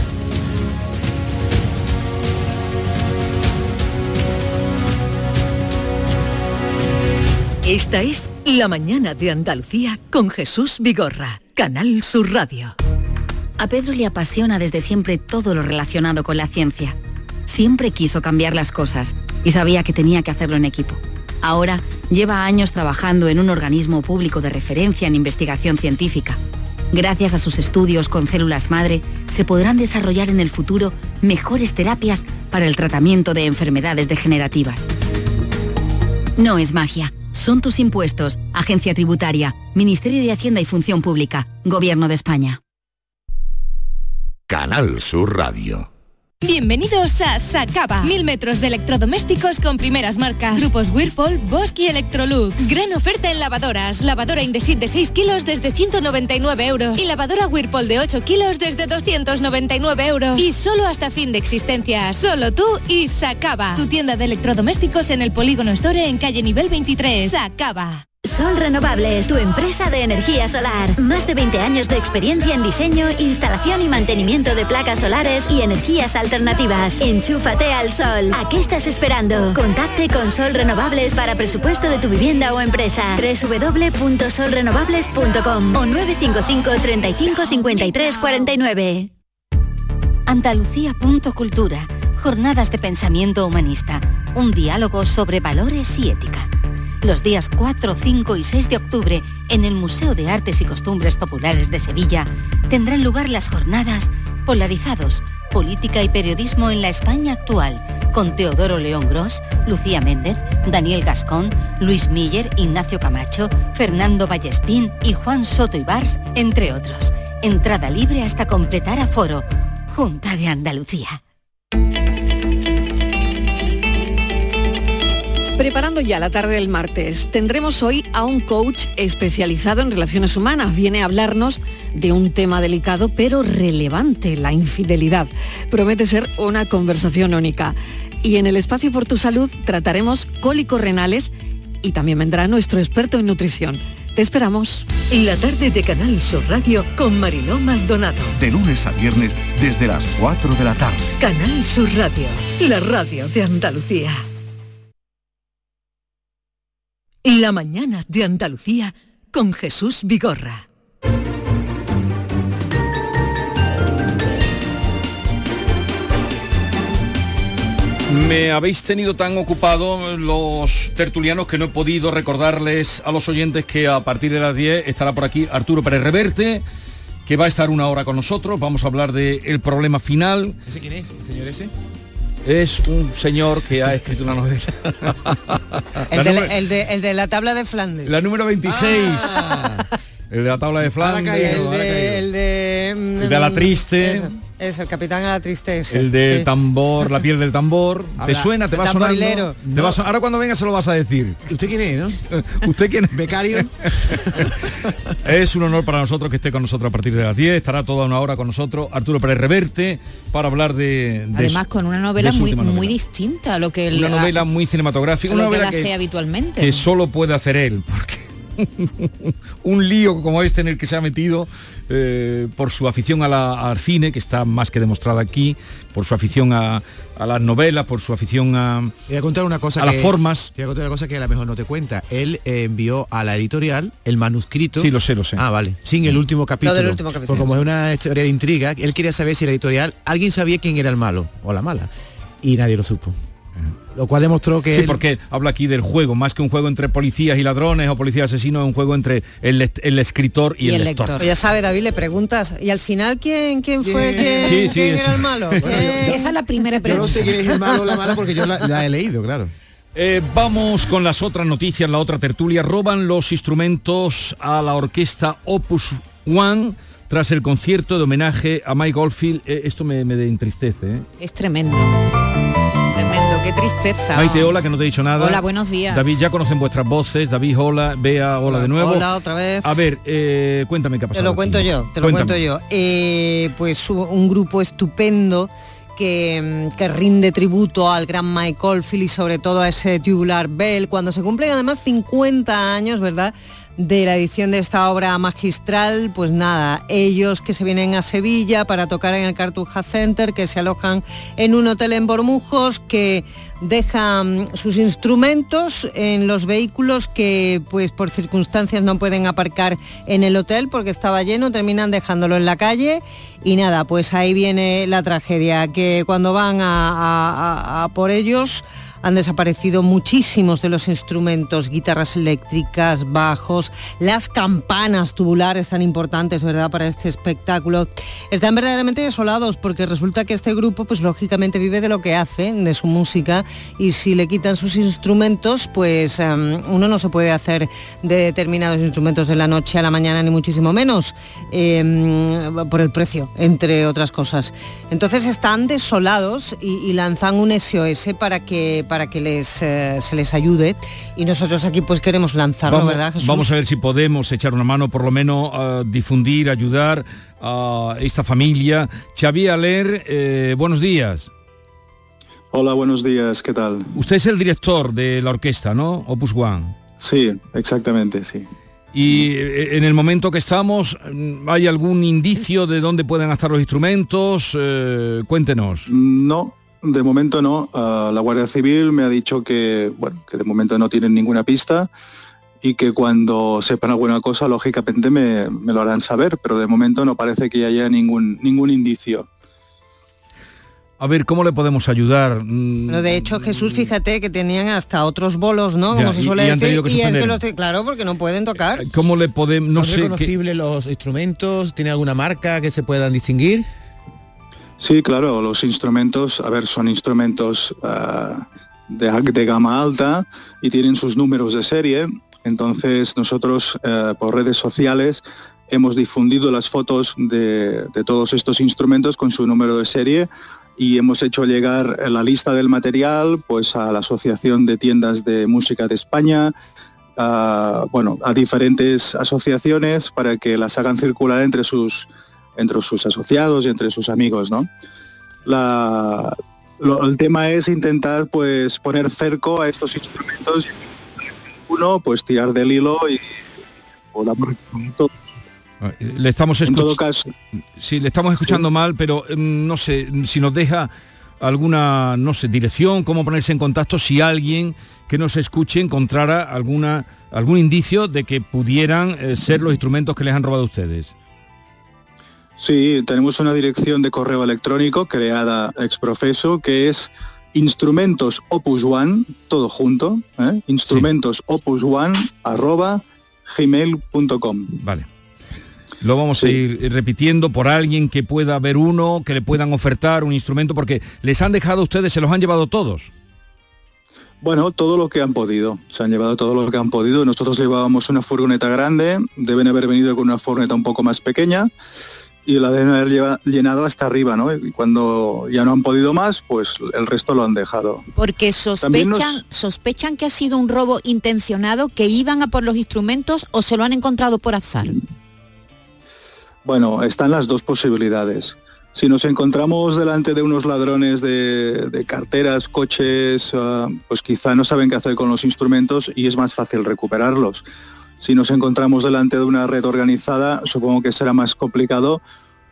Esta es La Mañana de Andalucía con Jesús Vigorra, Canal Sur Radio. A Pedro le apasiona desde siempre todo lo relacionado con la ciencia. Siempre quiso cambiar las cosas y sabía que tenía que hacerlo en equipo. Ahora lleva años trabajando en un organismo público de referencia en investigación científica. Gracias a sus estudios con células madre, se podrán desarrollar en el futuro mejores terapias para el tratamiento de enfermedades degenerativas. No es magia, son tus impuestos, Agencia Tributaria, Ministerio de Hacienda y Función Pública, Gobierno de España. Canal Sur Radio. Bienvenidos a Sacaba. Mil metros de electrodomésticos con primeras marcas. Grupos Whirlpool, Bosch y Electrolux. Gran oferta en lavadoras. Lavadora Indesit de 6 kilos desde 199 euros. Y lavadora Whirlpool de 8 kilos desde 299 euros. Y solo hasta fin de existencia. Solo tú y Sacaba. Tu tienda de electrodomésticos en el Polígono Store en calle nivel 23. Sacaba. Sol Renovables, tu empresa de energía solar. Más de 20 años de experiencia en diseño, instalación y mantenimiento de placas solares y energías alternativas. Enchúfate al sol. ¿A qué estás esperando? Contacte con Sol Renovables para presupuesto de tu vivienda o empresa. www.solrenovables.com o 955 35 53 49. Andalucía.cultura. Jornadas de pensamiento humanista. Un diálogo sobre valores y ética los días 4, 5 y 6 de octubre, en el Museo de Artes y Costumbres Populares de Sevilla, tendrán lugar las jornadas Polarizados, Política y Periodismo en la España actual, con Teodoro León Gros, Lucía Méndez, Daniel Gascón, Luis Miller, Ignacio Camacho, Fernando Vallespín y Juan Soto Ibars, entre otros. Entrada libre hasta completar aforo. Junta de Andalucía. Preparando ya la tarde del martes, tendremos hoy a un coach especializado en relaciones humanas. Viene a hablarnos de un tema delicado pero relevante, la infidelidad. Promete ser una conversación única. Y en el espacio por tu salud trataremos cólicos renales y también vendrá nuestro experto en nutrición. Te esperamos. La tarde de Canal Sur Radio con Mariló Maldonado. De lunes a viernes desde las 4 de la tarde. Canal Sur Radio, la radio de Andalucía. La mañana de Andalucía con Jesús Vigorra. Me habéis tenido tan ocupado los tertulianos que no he podido recordarles a los oyentes que a partir de las 10 estará por aquí Arturo Pérez Reverte, que va a estar una hora con nosotros. Vamos a hablar del problema final. ¿Ese quién es? ¿El señor ese? Es un señor que ha escrito una novela. el, de, la tabla de Flandes. La número 26. El de la tabla de Flandes. El de, el de, la triste. Es el capitán a la tristeza. El de tambor, la piel del tambor. ¿Te suena? ¿Te va a sonar? ahora cuando venga se lo vas a decir. ¿Usted quién es, no? ¿Usted quién es? Becario. es un honor para nosotros que esté con nosotros a partir de las 10. Estará toda una hora con nosotros Arturo Pérez Reverte para hablar de... Además con una novela muy, muy distinta a lo que... Una novela muy cinematográfica. Una novela que, habitualmente. Que solo puede hacer él. Porque un lío como este en el que se ha metido eh, por su afición al cine, que está más que demostrada aquí, por su afición a, las novelas, por su afición a, a, contar una cosa a las formas. Te voy a contar una cosa que a lo mejor no te cuenta. Él eh, envió a la editorial el manuscrito. Sí, lo sé, lo sé. Ah, vale. Sin el último capítulo. Último capítulo. como es una historia de intriga, él quería saber si la editorial, alguien sabía quién era el malo o la mala. Y nadie lo supo lo cual demostró que... Sí, porque habla aquí del juego, más que un juego entre policías y ladrones o policías asesinos, es un juego entre el, escritor y, el, lector. Ya sabe, David, le preguntas, ¿y al final quién, quién fue quién, quién era el malo? Esa es la primera pregunta. Yo no sé quién es el malo o la mala porque yo la, he leído, claro. Eh, vamos con las otras noticias, la otra tertulia. Roban los instrumentos a la orquesta Opus One tras el concierto de homenaje a Mike Oldfield. Eh, esto me, me entristece. ¿eh? Es tremendo qué tristeza. Maite, hola, que no te he dicho nada. Hola, buenos días. David, ya conocen vuestras voces. David, hola. Bea, hola, de nuevo. Hola, otra vez. A ver, eh, cuéntame qué ha pasado. Te lo cuento yo, te lo cuento yo. Eh, pues un grupo estupendo que, mm, que, rinde tributo al gran Michael Philly, sobre todo a ese tubular Bell, cuando se cumplen además 50 años, ¿verdad? De la edición de esta obra magistral, pues nada, ellos que se vienen a Sevilla para tocar en el Cartuja Center, que se alojan en un hotel en Bormujos, que dejan sus instrumentos en los vehículos que pues por circunstancias no pueden aparcar en el hotel porque estaba lleno, terminan dejándolo en la calle y nada, pues ahí viene la tragedia, que cuando van a por ellos han desaparecido muchísimos de los instrumentos, guitarras eléctricas, bajos, las campanas tubulares tan importantes, ¿verdad?, para este espectáculo. Están verdaderamente desolados porque resulta que este grupo, pues lógicamente vive de lo que hace, de su música, y si le quitan sus instrumentos, pues em, uno no se puede hacer de determinados instrumentos de la noche a la mañana, ni muchísimo menos, em, por el precio, entre otras cosas. Entonces están desolados y, y lanzan un SOS para que para que les, eh, se les ayude y nosotros aquí pues queremos lanzarlo, ¿verdad Vamos a ver si podemos echar una mano, por lo menos difundir, ayudar a esta familia. Xavier Aler, eh, buenos días. Hola, buenos días, ¿qué tal? Usted es el director de la orquesta, ¿no? Opus One. Sí, exactamente, sí. Y eh, en el momento que estamos, ¿hay algún indicio de dónde pueden estar los instrumentos? cuéntenos. No, de momento no. Ah, la Guardia Civil me ha dicho que, bueno, que de momento no tienen ninguna pista y que cuando sepan alguna cosa, lógicamente me, lo harán saber, pero de momento no parece que haya ningún, ningún indicio. A ver, ¿cómo le podemos ayudar? Pero de hecho, Jesús, fíjate que tenían hasta otros bolos, ¿no? Como se suele decir. y es que los claro, porque no pueden tocar. ¿Cómo le podemos...? No ¿Son reconocibles los instrumentos? ¿Tiene alguna marca que se puedan distinguir? Sí, claro, los instrumentos, a ver, son instrumentos ah, de, gama alta y tienen sus números de serie. Entonces nosotros eh, por redes sociales hemos difundido las fotos de, todos estos instrumentos con su número de serie y hemos hecho llegar la lista del material pues a la Asociación de Tiendas de Música de España, a, bueno, a diferentes asociaciones para que las hagan circular entre sus entre sus asociados y entre sus amigos, ¿no? el tema es intentar pues poner cerco a estos instrumentos uno pues tirar del hilo y Ah, le estamos escuchando. Sí, le estamos escuchando mal, pero mm, no sé si nos deja alguna, no sé, dirección, cómo ponerse en contacto si alguien que nos escuche encontrara alguna algún indicio de que pudieran eh, ser los instrumentos que les han robado a ustedes. Sí, tenemos una dirección de correo electrónico creada ex profeso que es instrumentos opus one, todo junto, ¿eh? instrumentos opus one arroba gmail.com. Vale. Lo vamos a ir repitiendo por alguien que pueda ver uno, que le puedan ofertar un instrumento, porque les han dejado ustedes, se los han llevado todos. Bueno, todo lo que han podido. Se han llevado todo lo que han podido. Nosotros llevábamos una furgoneta grande, deben haber venido con una furgoneta un poco más pequeña y la deben haber llenado hasta arriba, ¿no? Y cuando ya no han podido más, pues el resto lo han dejado. Porque sospechan, sospechan que ha sido un robo intencionado, que iban a por los instrumentos o se lo han encontrado por azar. Bueno, están las dos posibilidades. Si nos encontramos delante de unos ladrones de, carteras, coches, ah, pues quizá no saben qué hacer con los instrumentos y es más fácil recuperarlos. Si nos encontramos delante de una red organizada, supongo que será más complicado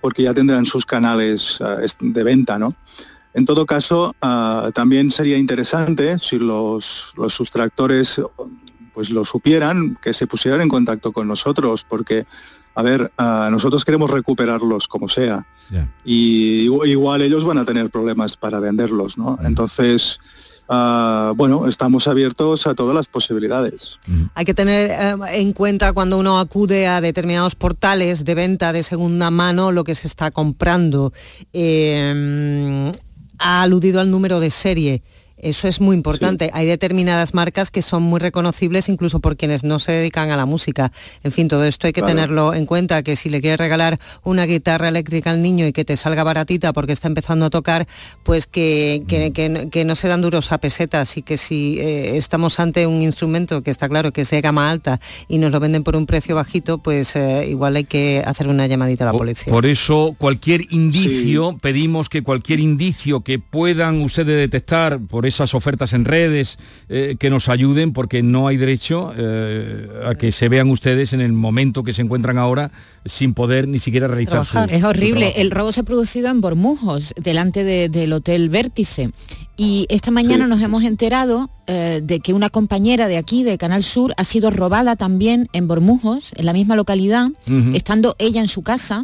porque ya tendrán sus canales ah, de venta, ¿no? En todo caso, ah, también sería interesante si los, sustractores pues lo supieran, que se pusieran en contacto con nosotros, porque, a ver, ah, nosotros queremos recuperarlos como sea. Y igual ellos van a tener problemas para venderlos, ¿no? Entonces, Ah, bueno, estamos abiertos a todas las posibilidades. Hay que tener eh, en cuenta cuando uno acude a determinados portales de venta de segunda mano lo que se está comprando. Eh, ha aludido al número de serie. Eso es muy importante. Hay determinadas marcas que son muy reconocibles incluso por quienes no se dedican a la música. En fin, todo esto hay que tenerlo en cuenta, que si le quieres regalar una guitarra eléctrica al niño y que te salga baratita porque está empezando a tocar, pues que, que, no se dan duros a pesetas y que si eh, estamos ante un instrumento que está claro que es de gama alta y nos lo venden por un precio bajito, pues eh, igual hay que hacer una llamadita a la policía. Por eso cualquier indicio, pedimos que cualquier indicio que puedan ustedes detectar por esas ofertas en redes eh, que nos ayuden porque no hay derecho eh, a que se vean ustedes en el momento que se encuentran ahora sin poder ni siquiera realizar su, Es horrible. el robo se ha producido en Bormujos, delante del Hotel Vértice. Y esta mañana nos hemos enterado eh, de que una compañera de aquí, de Canal Sur, ha sido robada también en Bormujos, en la misma localidad, estando ella en su casa.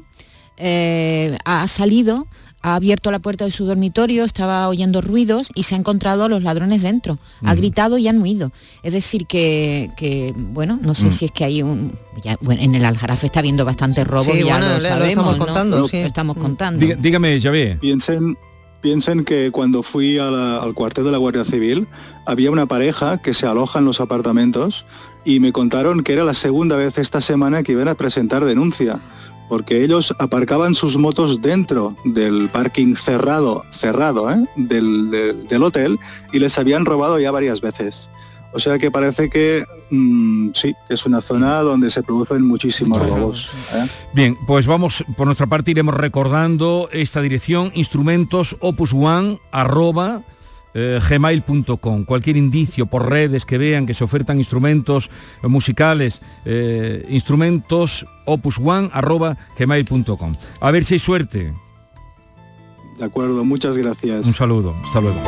ha salido ha abierto la puerta de su dormitorio, estaba oyendo ruidos y se ha encontrado a los ladrones dentro. Ha gritado y han huido. Es decir, que, bueno, no sé mm. si es que hay un... bueno, en el Aljarafe está habiendo bastante robo, ya lo, sabemos, estamos contando. estamos contando. dígame, Javier. Piensen, piensen que cuando fui al cuartel de la Guardia Civil, había una pareja que se aloja en los apartamentos y me contaron que era la segunda vez esta semana que iban a presentar denuncia porque ellos aparcaban sus motos dentro del parking cerrado, cerrado ¿eh? del, hotel y les habían robado ya varias veces. O sea que parece que mm, sí, que es una zona donde se producen muchísimos robos. ¿eh? Bien, pues vamos, por nuestra parte iremos recordando esta dirección, instrumentos opus one arroba eh, gmail.com. Cualquier indicio por redes que vean que se ofertan instrumentos musicales, eh, instrumentos opus one arroba gmail.com. A ver si hay suerte. De acuerdo, muchas gracias. Un saludo, hasta luego.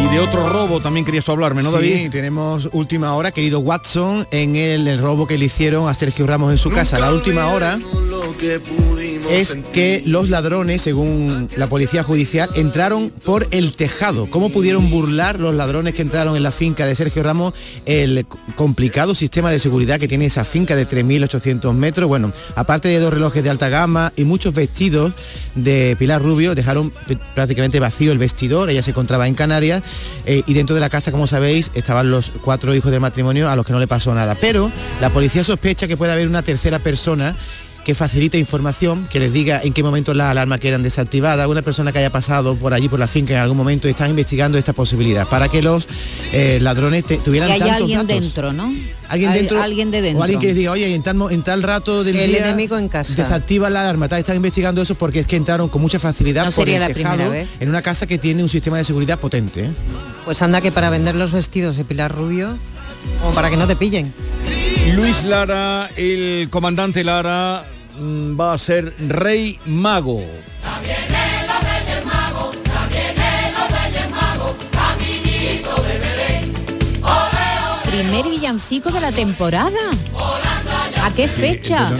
Y de otro robo también querías hablarme, ¿no, David? Sí, tenemos última hora, querido Watson, en el, el robo que le hicieron a Sergio Ramos en su casa. La última hora es que los ladrones, según la policía judicial, entraron por el tejado. ¿Cómo pudieron burlar los ladrones que entraron en la finca de Sergio Ramos el complicado sistema de seguridad que tiene esa finca de 3.800 metros? Bueno, aparte de dos relojes de alta gama y muchos vestidos de Pilar Rubio, dejaron prácticamente vacío el vestidor. Ella se encontraba en Canarias eh, y dentro de la casa, como sabéis, estaban los cuatro hijos del matrimonio a los que no le pasó nada. Pero la policía sospecha que puede haber una tercera persona que facilite información, que les diga en qué momento las alarmas quedan desactivadas, alguna persona que haya pasado por allí, por la finca en algún momento y están investigando esta posibilidad, para que los eh, ladrones tuvieran que haya alguien dentro, ¿no? Alguien dentro, alguien de dentro. O alguien que les diga, oye, en tal, en tal rato del el enemigo en casa. Desactiva la alarma. Están investigando eso porque es que entraron con mucha facilidad por el tejado en una casa que tiene un sistema de seguridad potente. ¿eh? Pues anda que para vender los vestidos de Pilar Rubio, o para que no te pillen. Luis Lara, el comandante Lara, va a ser rey mago. Primer villancico de la temporada. ¿A qué fecha?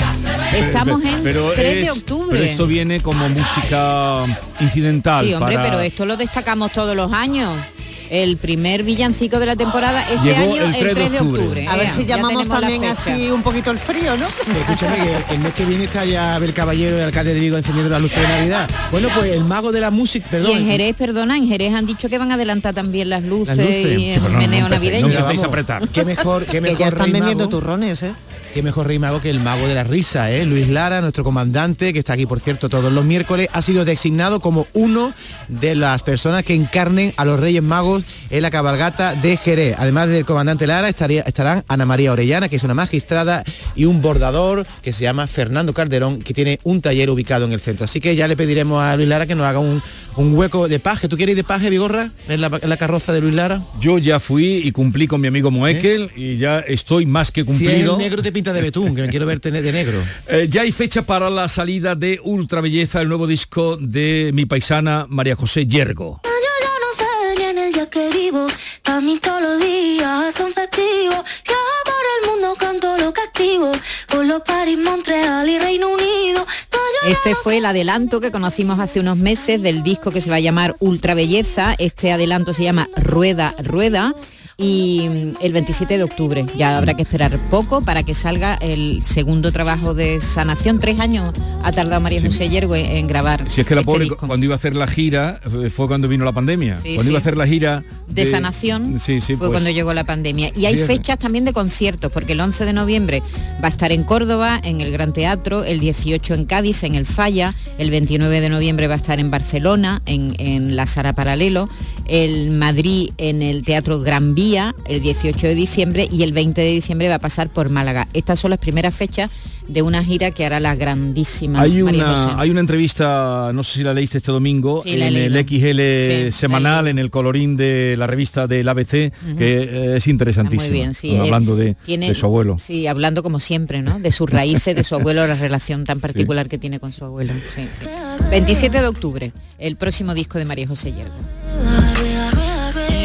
Estamos en 3 de octubre. Pero esto viene como música incidental. Sí, hombre, pero esto lo destacamos todos los años el primer villancico de la temporada este año el 3, de octubre. A ver si llamamos también así un poquito el frío, ¿no? Escúchame que el mes que viene está ya el Caballero, el alcalde de Vigo encendiendo la luz de Navidad. Bueno, pues el mago de la música, perdón. Y en Jerez, perdona, en Jerez han dicho que van a adelantar también las luces, y el meneo navideño. No a apretar. Qué mejor, qué mejor. que ya están vendiendo turrones, ¿eh? Qué mejor rey mago que el mago de la risa, ¿eh? Luis Lara, nuestro comandante, que está aquí, por cierto, todos los miércoles, ha sido designado como uno de las personas que encarnen a los Reyes Magos en la cabalgata de Jerez. Además del comandante Lara, estaría, estarán Ana María Orellana, que es una magistrada, y un bordador que se llama Fernando Calderón, que tiene un taller ubicado en el centro. Así que ya le pediremos a Luis Lara que nos haga un, hueco de paje. ¿Tú quieres ir de paje, Vigorra, en la, carroza de Luis Lara? Yo ya fui y cumplí con mi amigo Moekel ¿Eh? y ya estoy más que cumplido. negro te de betún, que me quiero verte de negro. Eh, ya hay fecha para la salida de Ultra Belleza, el nuevo disco de mi paisana María José Yergo. Este fue el adelanto que conocimos hace unos meses del disco que se va a llamar Ultra Belleza. Este adelanto se llama Rueda, Rueda y el 27 de octubre. Ya habrá que esperar poco para que salga el segundo trabajo de sanación. Tres años ha tardado María José Yergo en, grabar. Si es que la este pobre cuando iba a hacer la gira eh, fue cuando vino la pandemia. cuando iba a hacer la gira de, sanación fue pues. cuando llegó la pandemia. Y hay fechas también de conciertos, porque el 11 de noviembre va a estar en Córdoba, en el Gran Teatro, el 18 en Cádiz, en el Falla, el 29 de noviembre va a estar en Barcelona, en, en la Sara Paralelo, el Madrid en el Teatro Gran Vía el 18 de diciembre y el 20 de diciembre va a pasar por Málaga. Estas son las primeras fechas de una gira que hará la grandísima hay una, Hay una entrevista, no sé si la leíste este domingo, en el XL semanal, en el colorín de la revista del ABC, que eh, es interesantísimo. Muy bien, sí. Hablando de, su abuelo. Sí, hablando como siempre, ¿no? De sus raíces, de su abuelo, la relación tan particular que tiene con su abuelo. 27 de octubre, el próximo disco de María José Yergo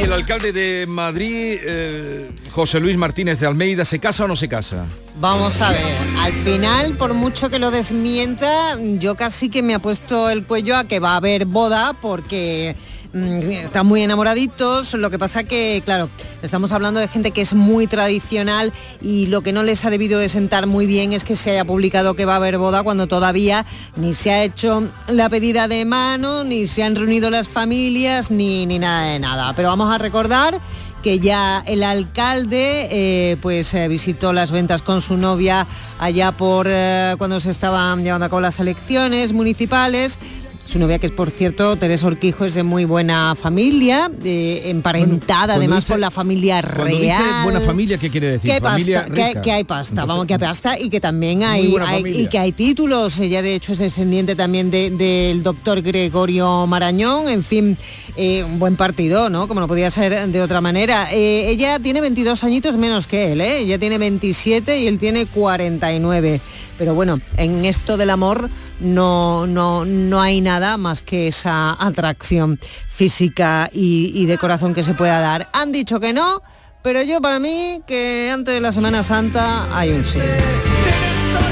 el alcalde de Madrid, eh, José Luis Martínez de Almeida, ¿se casa o no se casa? Vamos a ver, al final, por mucho que lo desmienta, yo casi que me ha puesto el cuello a que va a haber boda porque están muy enamoraditos, lo que pasa que, claro, estamos hablando de gente que es muy tradicional y lo que no les ha debido de sentar muy bien es que se haya publicado que va a haber boda cuando todavía ni se ha hecho la pedida de mano, ni se han reunido las familias, ni, ni nada de nada. Pero vamos a recordar que ya el alcalde eh, pues eh, visitó las ventas con su novia allá por eh, cuando se estaban llevando a cabo las elecciones municipales su novia, que es por cierto, Teresa Orquijo, es de muy buena familia, emparentada además con la familia real. buena familia, ¿qué quiere decir? Que hay pasta, que, hay pasta, vamos, que hay pasta y que también hay, y que hay títulos. Ella de hecho es descendiente también del doctor Gregorio Marañón, en fin, eh, un buen partido, ¿no? Como no podía ser de otra manera. Eh, ella tiene 22 añitos menos que él, ¿eh? Ella tiene 27 y él tiene 49. Pero bueno, en esto del amor no, no, no hay nada más que esa atracción física y, de corazón que se pueda dar. Han dicho que no, pero yo para mí que antes de la Semana Santa hay un sí.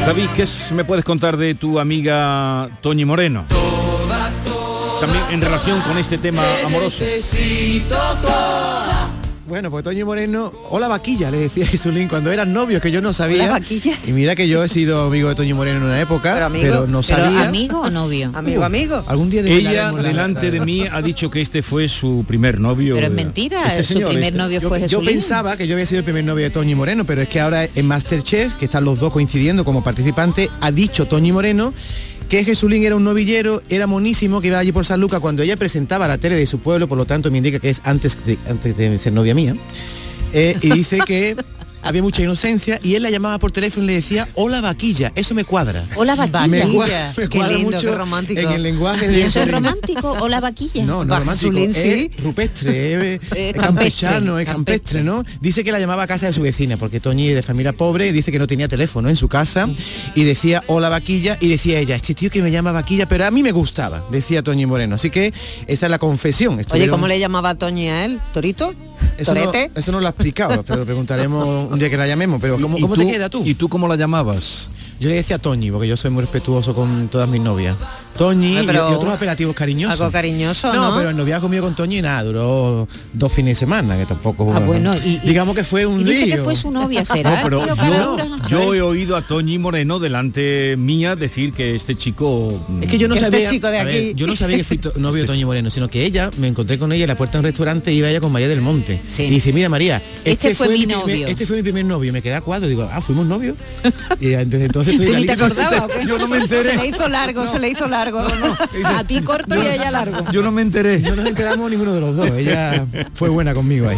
David, ¿qué me puedes contar de tu amiga Toñi Moreno? También en relación con este tema amoroso. Bueno, pues Toño Moreno, hola vaquilla, le decía Jesulín cuando eran novios, que yo no sabía. vaquilla. Y mira que yo he sido amigo de Toño Moreno en una época, pero, no sabía. ¿Amigo o novio? Amigo, amigo. Algún día Ella, delante de mí, ha dicho que este fue su primer novio. Pero es mentira, este su primer este. novio fue Jesulín. Yo pensaba que yo había sido el primer novio de Toño Moreno, pero es que ahora en Masterchef, que están los dos coincidiendo como participantes, ha dicho Toño Moreno que Jesulín era un novillero, era monísimo, que iba allí por San Lucas cuando ella presentaba la tele de su pueblo, por lo tanto me indica que es antes de, antes de ser novia mía. Eh, y dice que había mucha inocencia y él la llamaba por teléfono y le decía, hola vaquilla, eso me cuadra. Hola vaquilla. Me, cuadra, me cuadra mucho romántico. en el lenguaje de... ¿Y eso es romántico? Hola vaquilla. No, no romántico, es rupestre, es, campechano, es campestre, ¿no? Dice que la llamaba a casa de su vecina, porque Toñi es de familia pobre, dice que no tenía teléfono en su casa y decía, hola vaquilla, y decía ella, este tío que me llama vaquilla, pero a mí me gustaba, decía Toñi Moreno. Así que esa es la confesión. Oye, ¿cómo le llamaba Toñi a él? ¿Torito? Eso no, eso no, lo ha explicado, pero preguntaremos un día que la llamemos. Pero ¿cómo, cómo te queda tú? ¿Y tú cómo la llamabas? Yo le decía Toñi, porque yo soy muy respetuoso con todas mis novias. Toñi y, otros apelativos cariñosos. Algo cariñoso, ¿no? pero el noviazgo mío con Toñi nada, duró dos fines de semana, que tampoco... Ah, bueno, y, digamos que fue un y dice que fue su novia, ¿será? pero yo, he oído a Toñi Moreno delante mía decir que este chico... Es que yo no este sabía... chico de aquí. yo no sabía que fui novio de Toñi Moreno, sino que ella, me encontré con ella en la puerta de un restaurante y iba ella con María del Monte. Y dice, mira María, este, este fue, mi novio. este fue mi primer novio. Me queda cuatro. Digo, ah, fuimos novios. y desde entonces estoy ni te acordabas? Yo no me enteré. Se le hizo largo, se le hizo largo. A ti corto y a ella largo. Yo no me enteré. No nos enteramos ninguno de los dos. Ella fue buena conmigo ahí.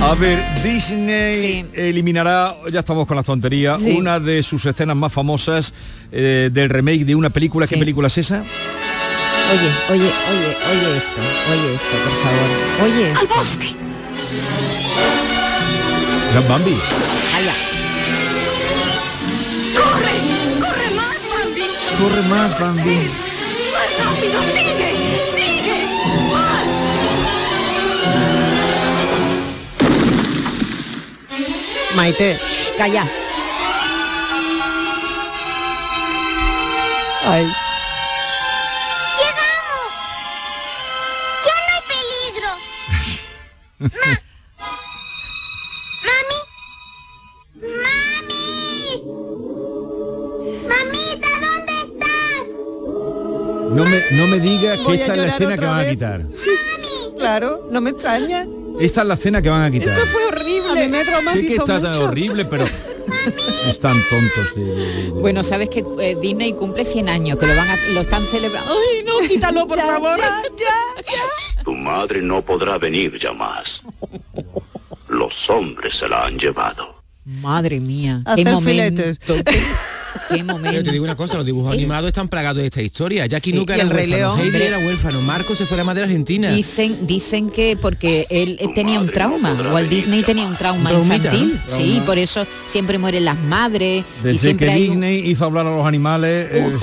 A ver, Disney eliminará, ya estamos con la tontería, una de sus escenas más famosas eh, del remake de una película. ¿Qué película es esa? Oye, oye, oye, oye esto, oye esto, por favor. Oye esto. Gran Bambi. ¡Corre más, Bambi! ¡Más rápido! ¡Sigue! ¡Sigue! ¡Más! Maite. Calla. Ay. ¡Llegamos! ¡Ya no hay peligro! ¡Ma! No me, no me diga que esta es la escena que van a quitar. Sí, claro, no me extraña. Esta es la escena que van a quitar. Esto fue horrible, me traumatizó que está mucho. horrible, pero están tontos de, Bueno, sabes que eh, Disney cumple 100 años, que lo van a, lo están celebrando. ¡Ay, no, quítalo, por favor! Ya, ya, ya. Tu madre no podrá venir ya más. Los hombres se la han llevado. Madre mía, qué momento. Qué momento. Yo te digo una cosa, los dibujos animados están plagados de esta historia. Jackie sí, Nuka era el Rey León. Heidi era huérfano, Marco se fue a la madre argentina. Dicen, dicen que porque él tenía un trauma, Walt Disney tenía un trauma infantil. ¿no? Sí, por eso siempre mueren las madres. Desde y siempre que hay Disney un... hizo hablar a los animales. Eh...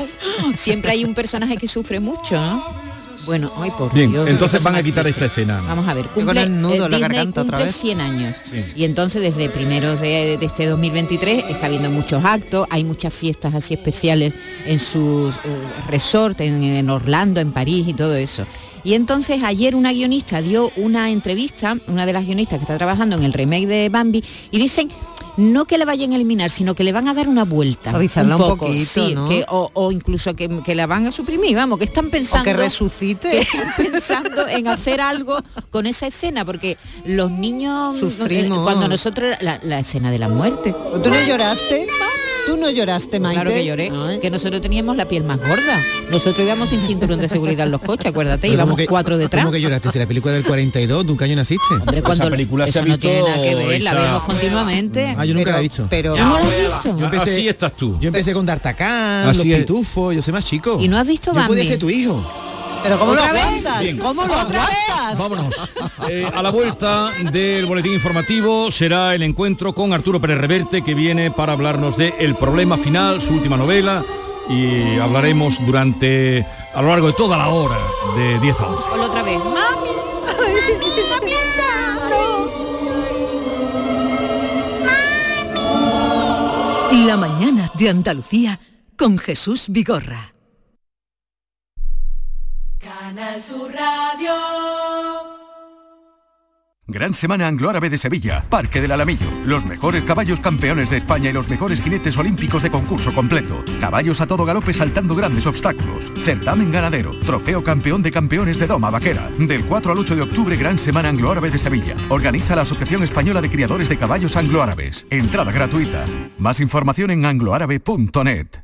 siempre hay un personaje que sufre mucho, ¿no? Bueno, hoy por Bien, Dios, entonces van a quitar esta escena. Vamos a ver, cumple, el nudo, eh, la Disney cumple otra vez. 100 años. Sí. Y entonces desde primeros de, de, este 2023 está habiendo muchos actos, hay muchas fiestas así especiales en sus eh, resorts, en, en Orlando, en París y todo eso. Y entonces ayer una guionista dio una entrevista, una de las guionistas que está trabajando en el remake de Bambi, y dicen no que la vayan a eliminar, sino que le van a dar una vuelta. Suavizarla un un poco, poquito, sí, ¿no? que- o, o incluso que, que la van a suprimir, vamos, que están pensando que resucite. que están pensando en hacer algo con esa escena, porque los niños Sufrimos. cuando nosotros la, la escena de la muerte. ¿Tú no lloraste? ¿Tú no lloraste, Maite? Claro que lloré, que nosotros teníamos la piel más gorda. Nosotros íbamos sin cinturón de seguridad en los coches, acuérdate, Pero íbamos ¿cómo que- cuatro detrás. ¿Cómo que lloraste? Si la película del 42, ¿tú qué año naciste? Hombre, cuando película se eso no tiene visto, nada que ver, la vemos continuamente. Ah, yo nunca Pero- la he visto. Pero, ¿No la has visto? Yo empecé- Así estás tú. Yo empecé con D'Artacán, Así Los es. Pitufos, yo soy más chico. ¿Y no has visto Yo podía Bambi? ser tu hijo. Pero ¿cómo lo ¿Otra aguantas? Bien. ¿Cómo lo aguantas? Vámonos. Eh, a la vuelta del boletín informativo será el encuentro con Arturo Pérez Reverte que viene para hablarnos de El problema final, su última novela y hablaremos durante a lo largo de toda la hora de 10 a 11. Ponlo otra vez. ¡Mami! La mañana de Andalucía con Jesús Vigorra. Canal Sur Radio. Gran Semana Anglo-Árabe de Sevilla, Parque del Alamillo. Los mejores caballos campeones de España y los mejores jinetes olímpicos de concurso completo. Caballos a todo galope saltando grandes obstáculos. Certamen ganadero. Trofeo campeón de campeones de Doma Vaquera. Del 4 al 8 de octubre, Gran Semana Anglo-Árabe de Sevilla. Organiza la Asociación Española de Criadores de Caballos Anglo-Árabes. Entrada gratuita. Más información en angloárabe.net.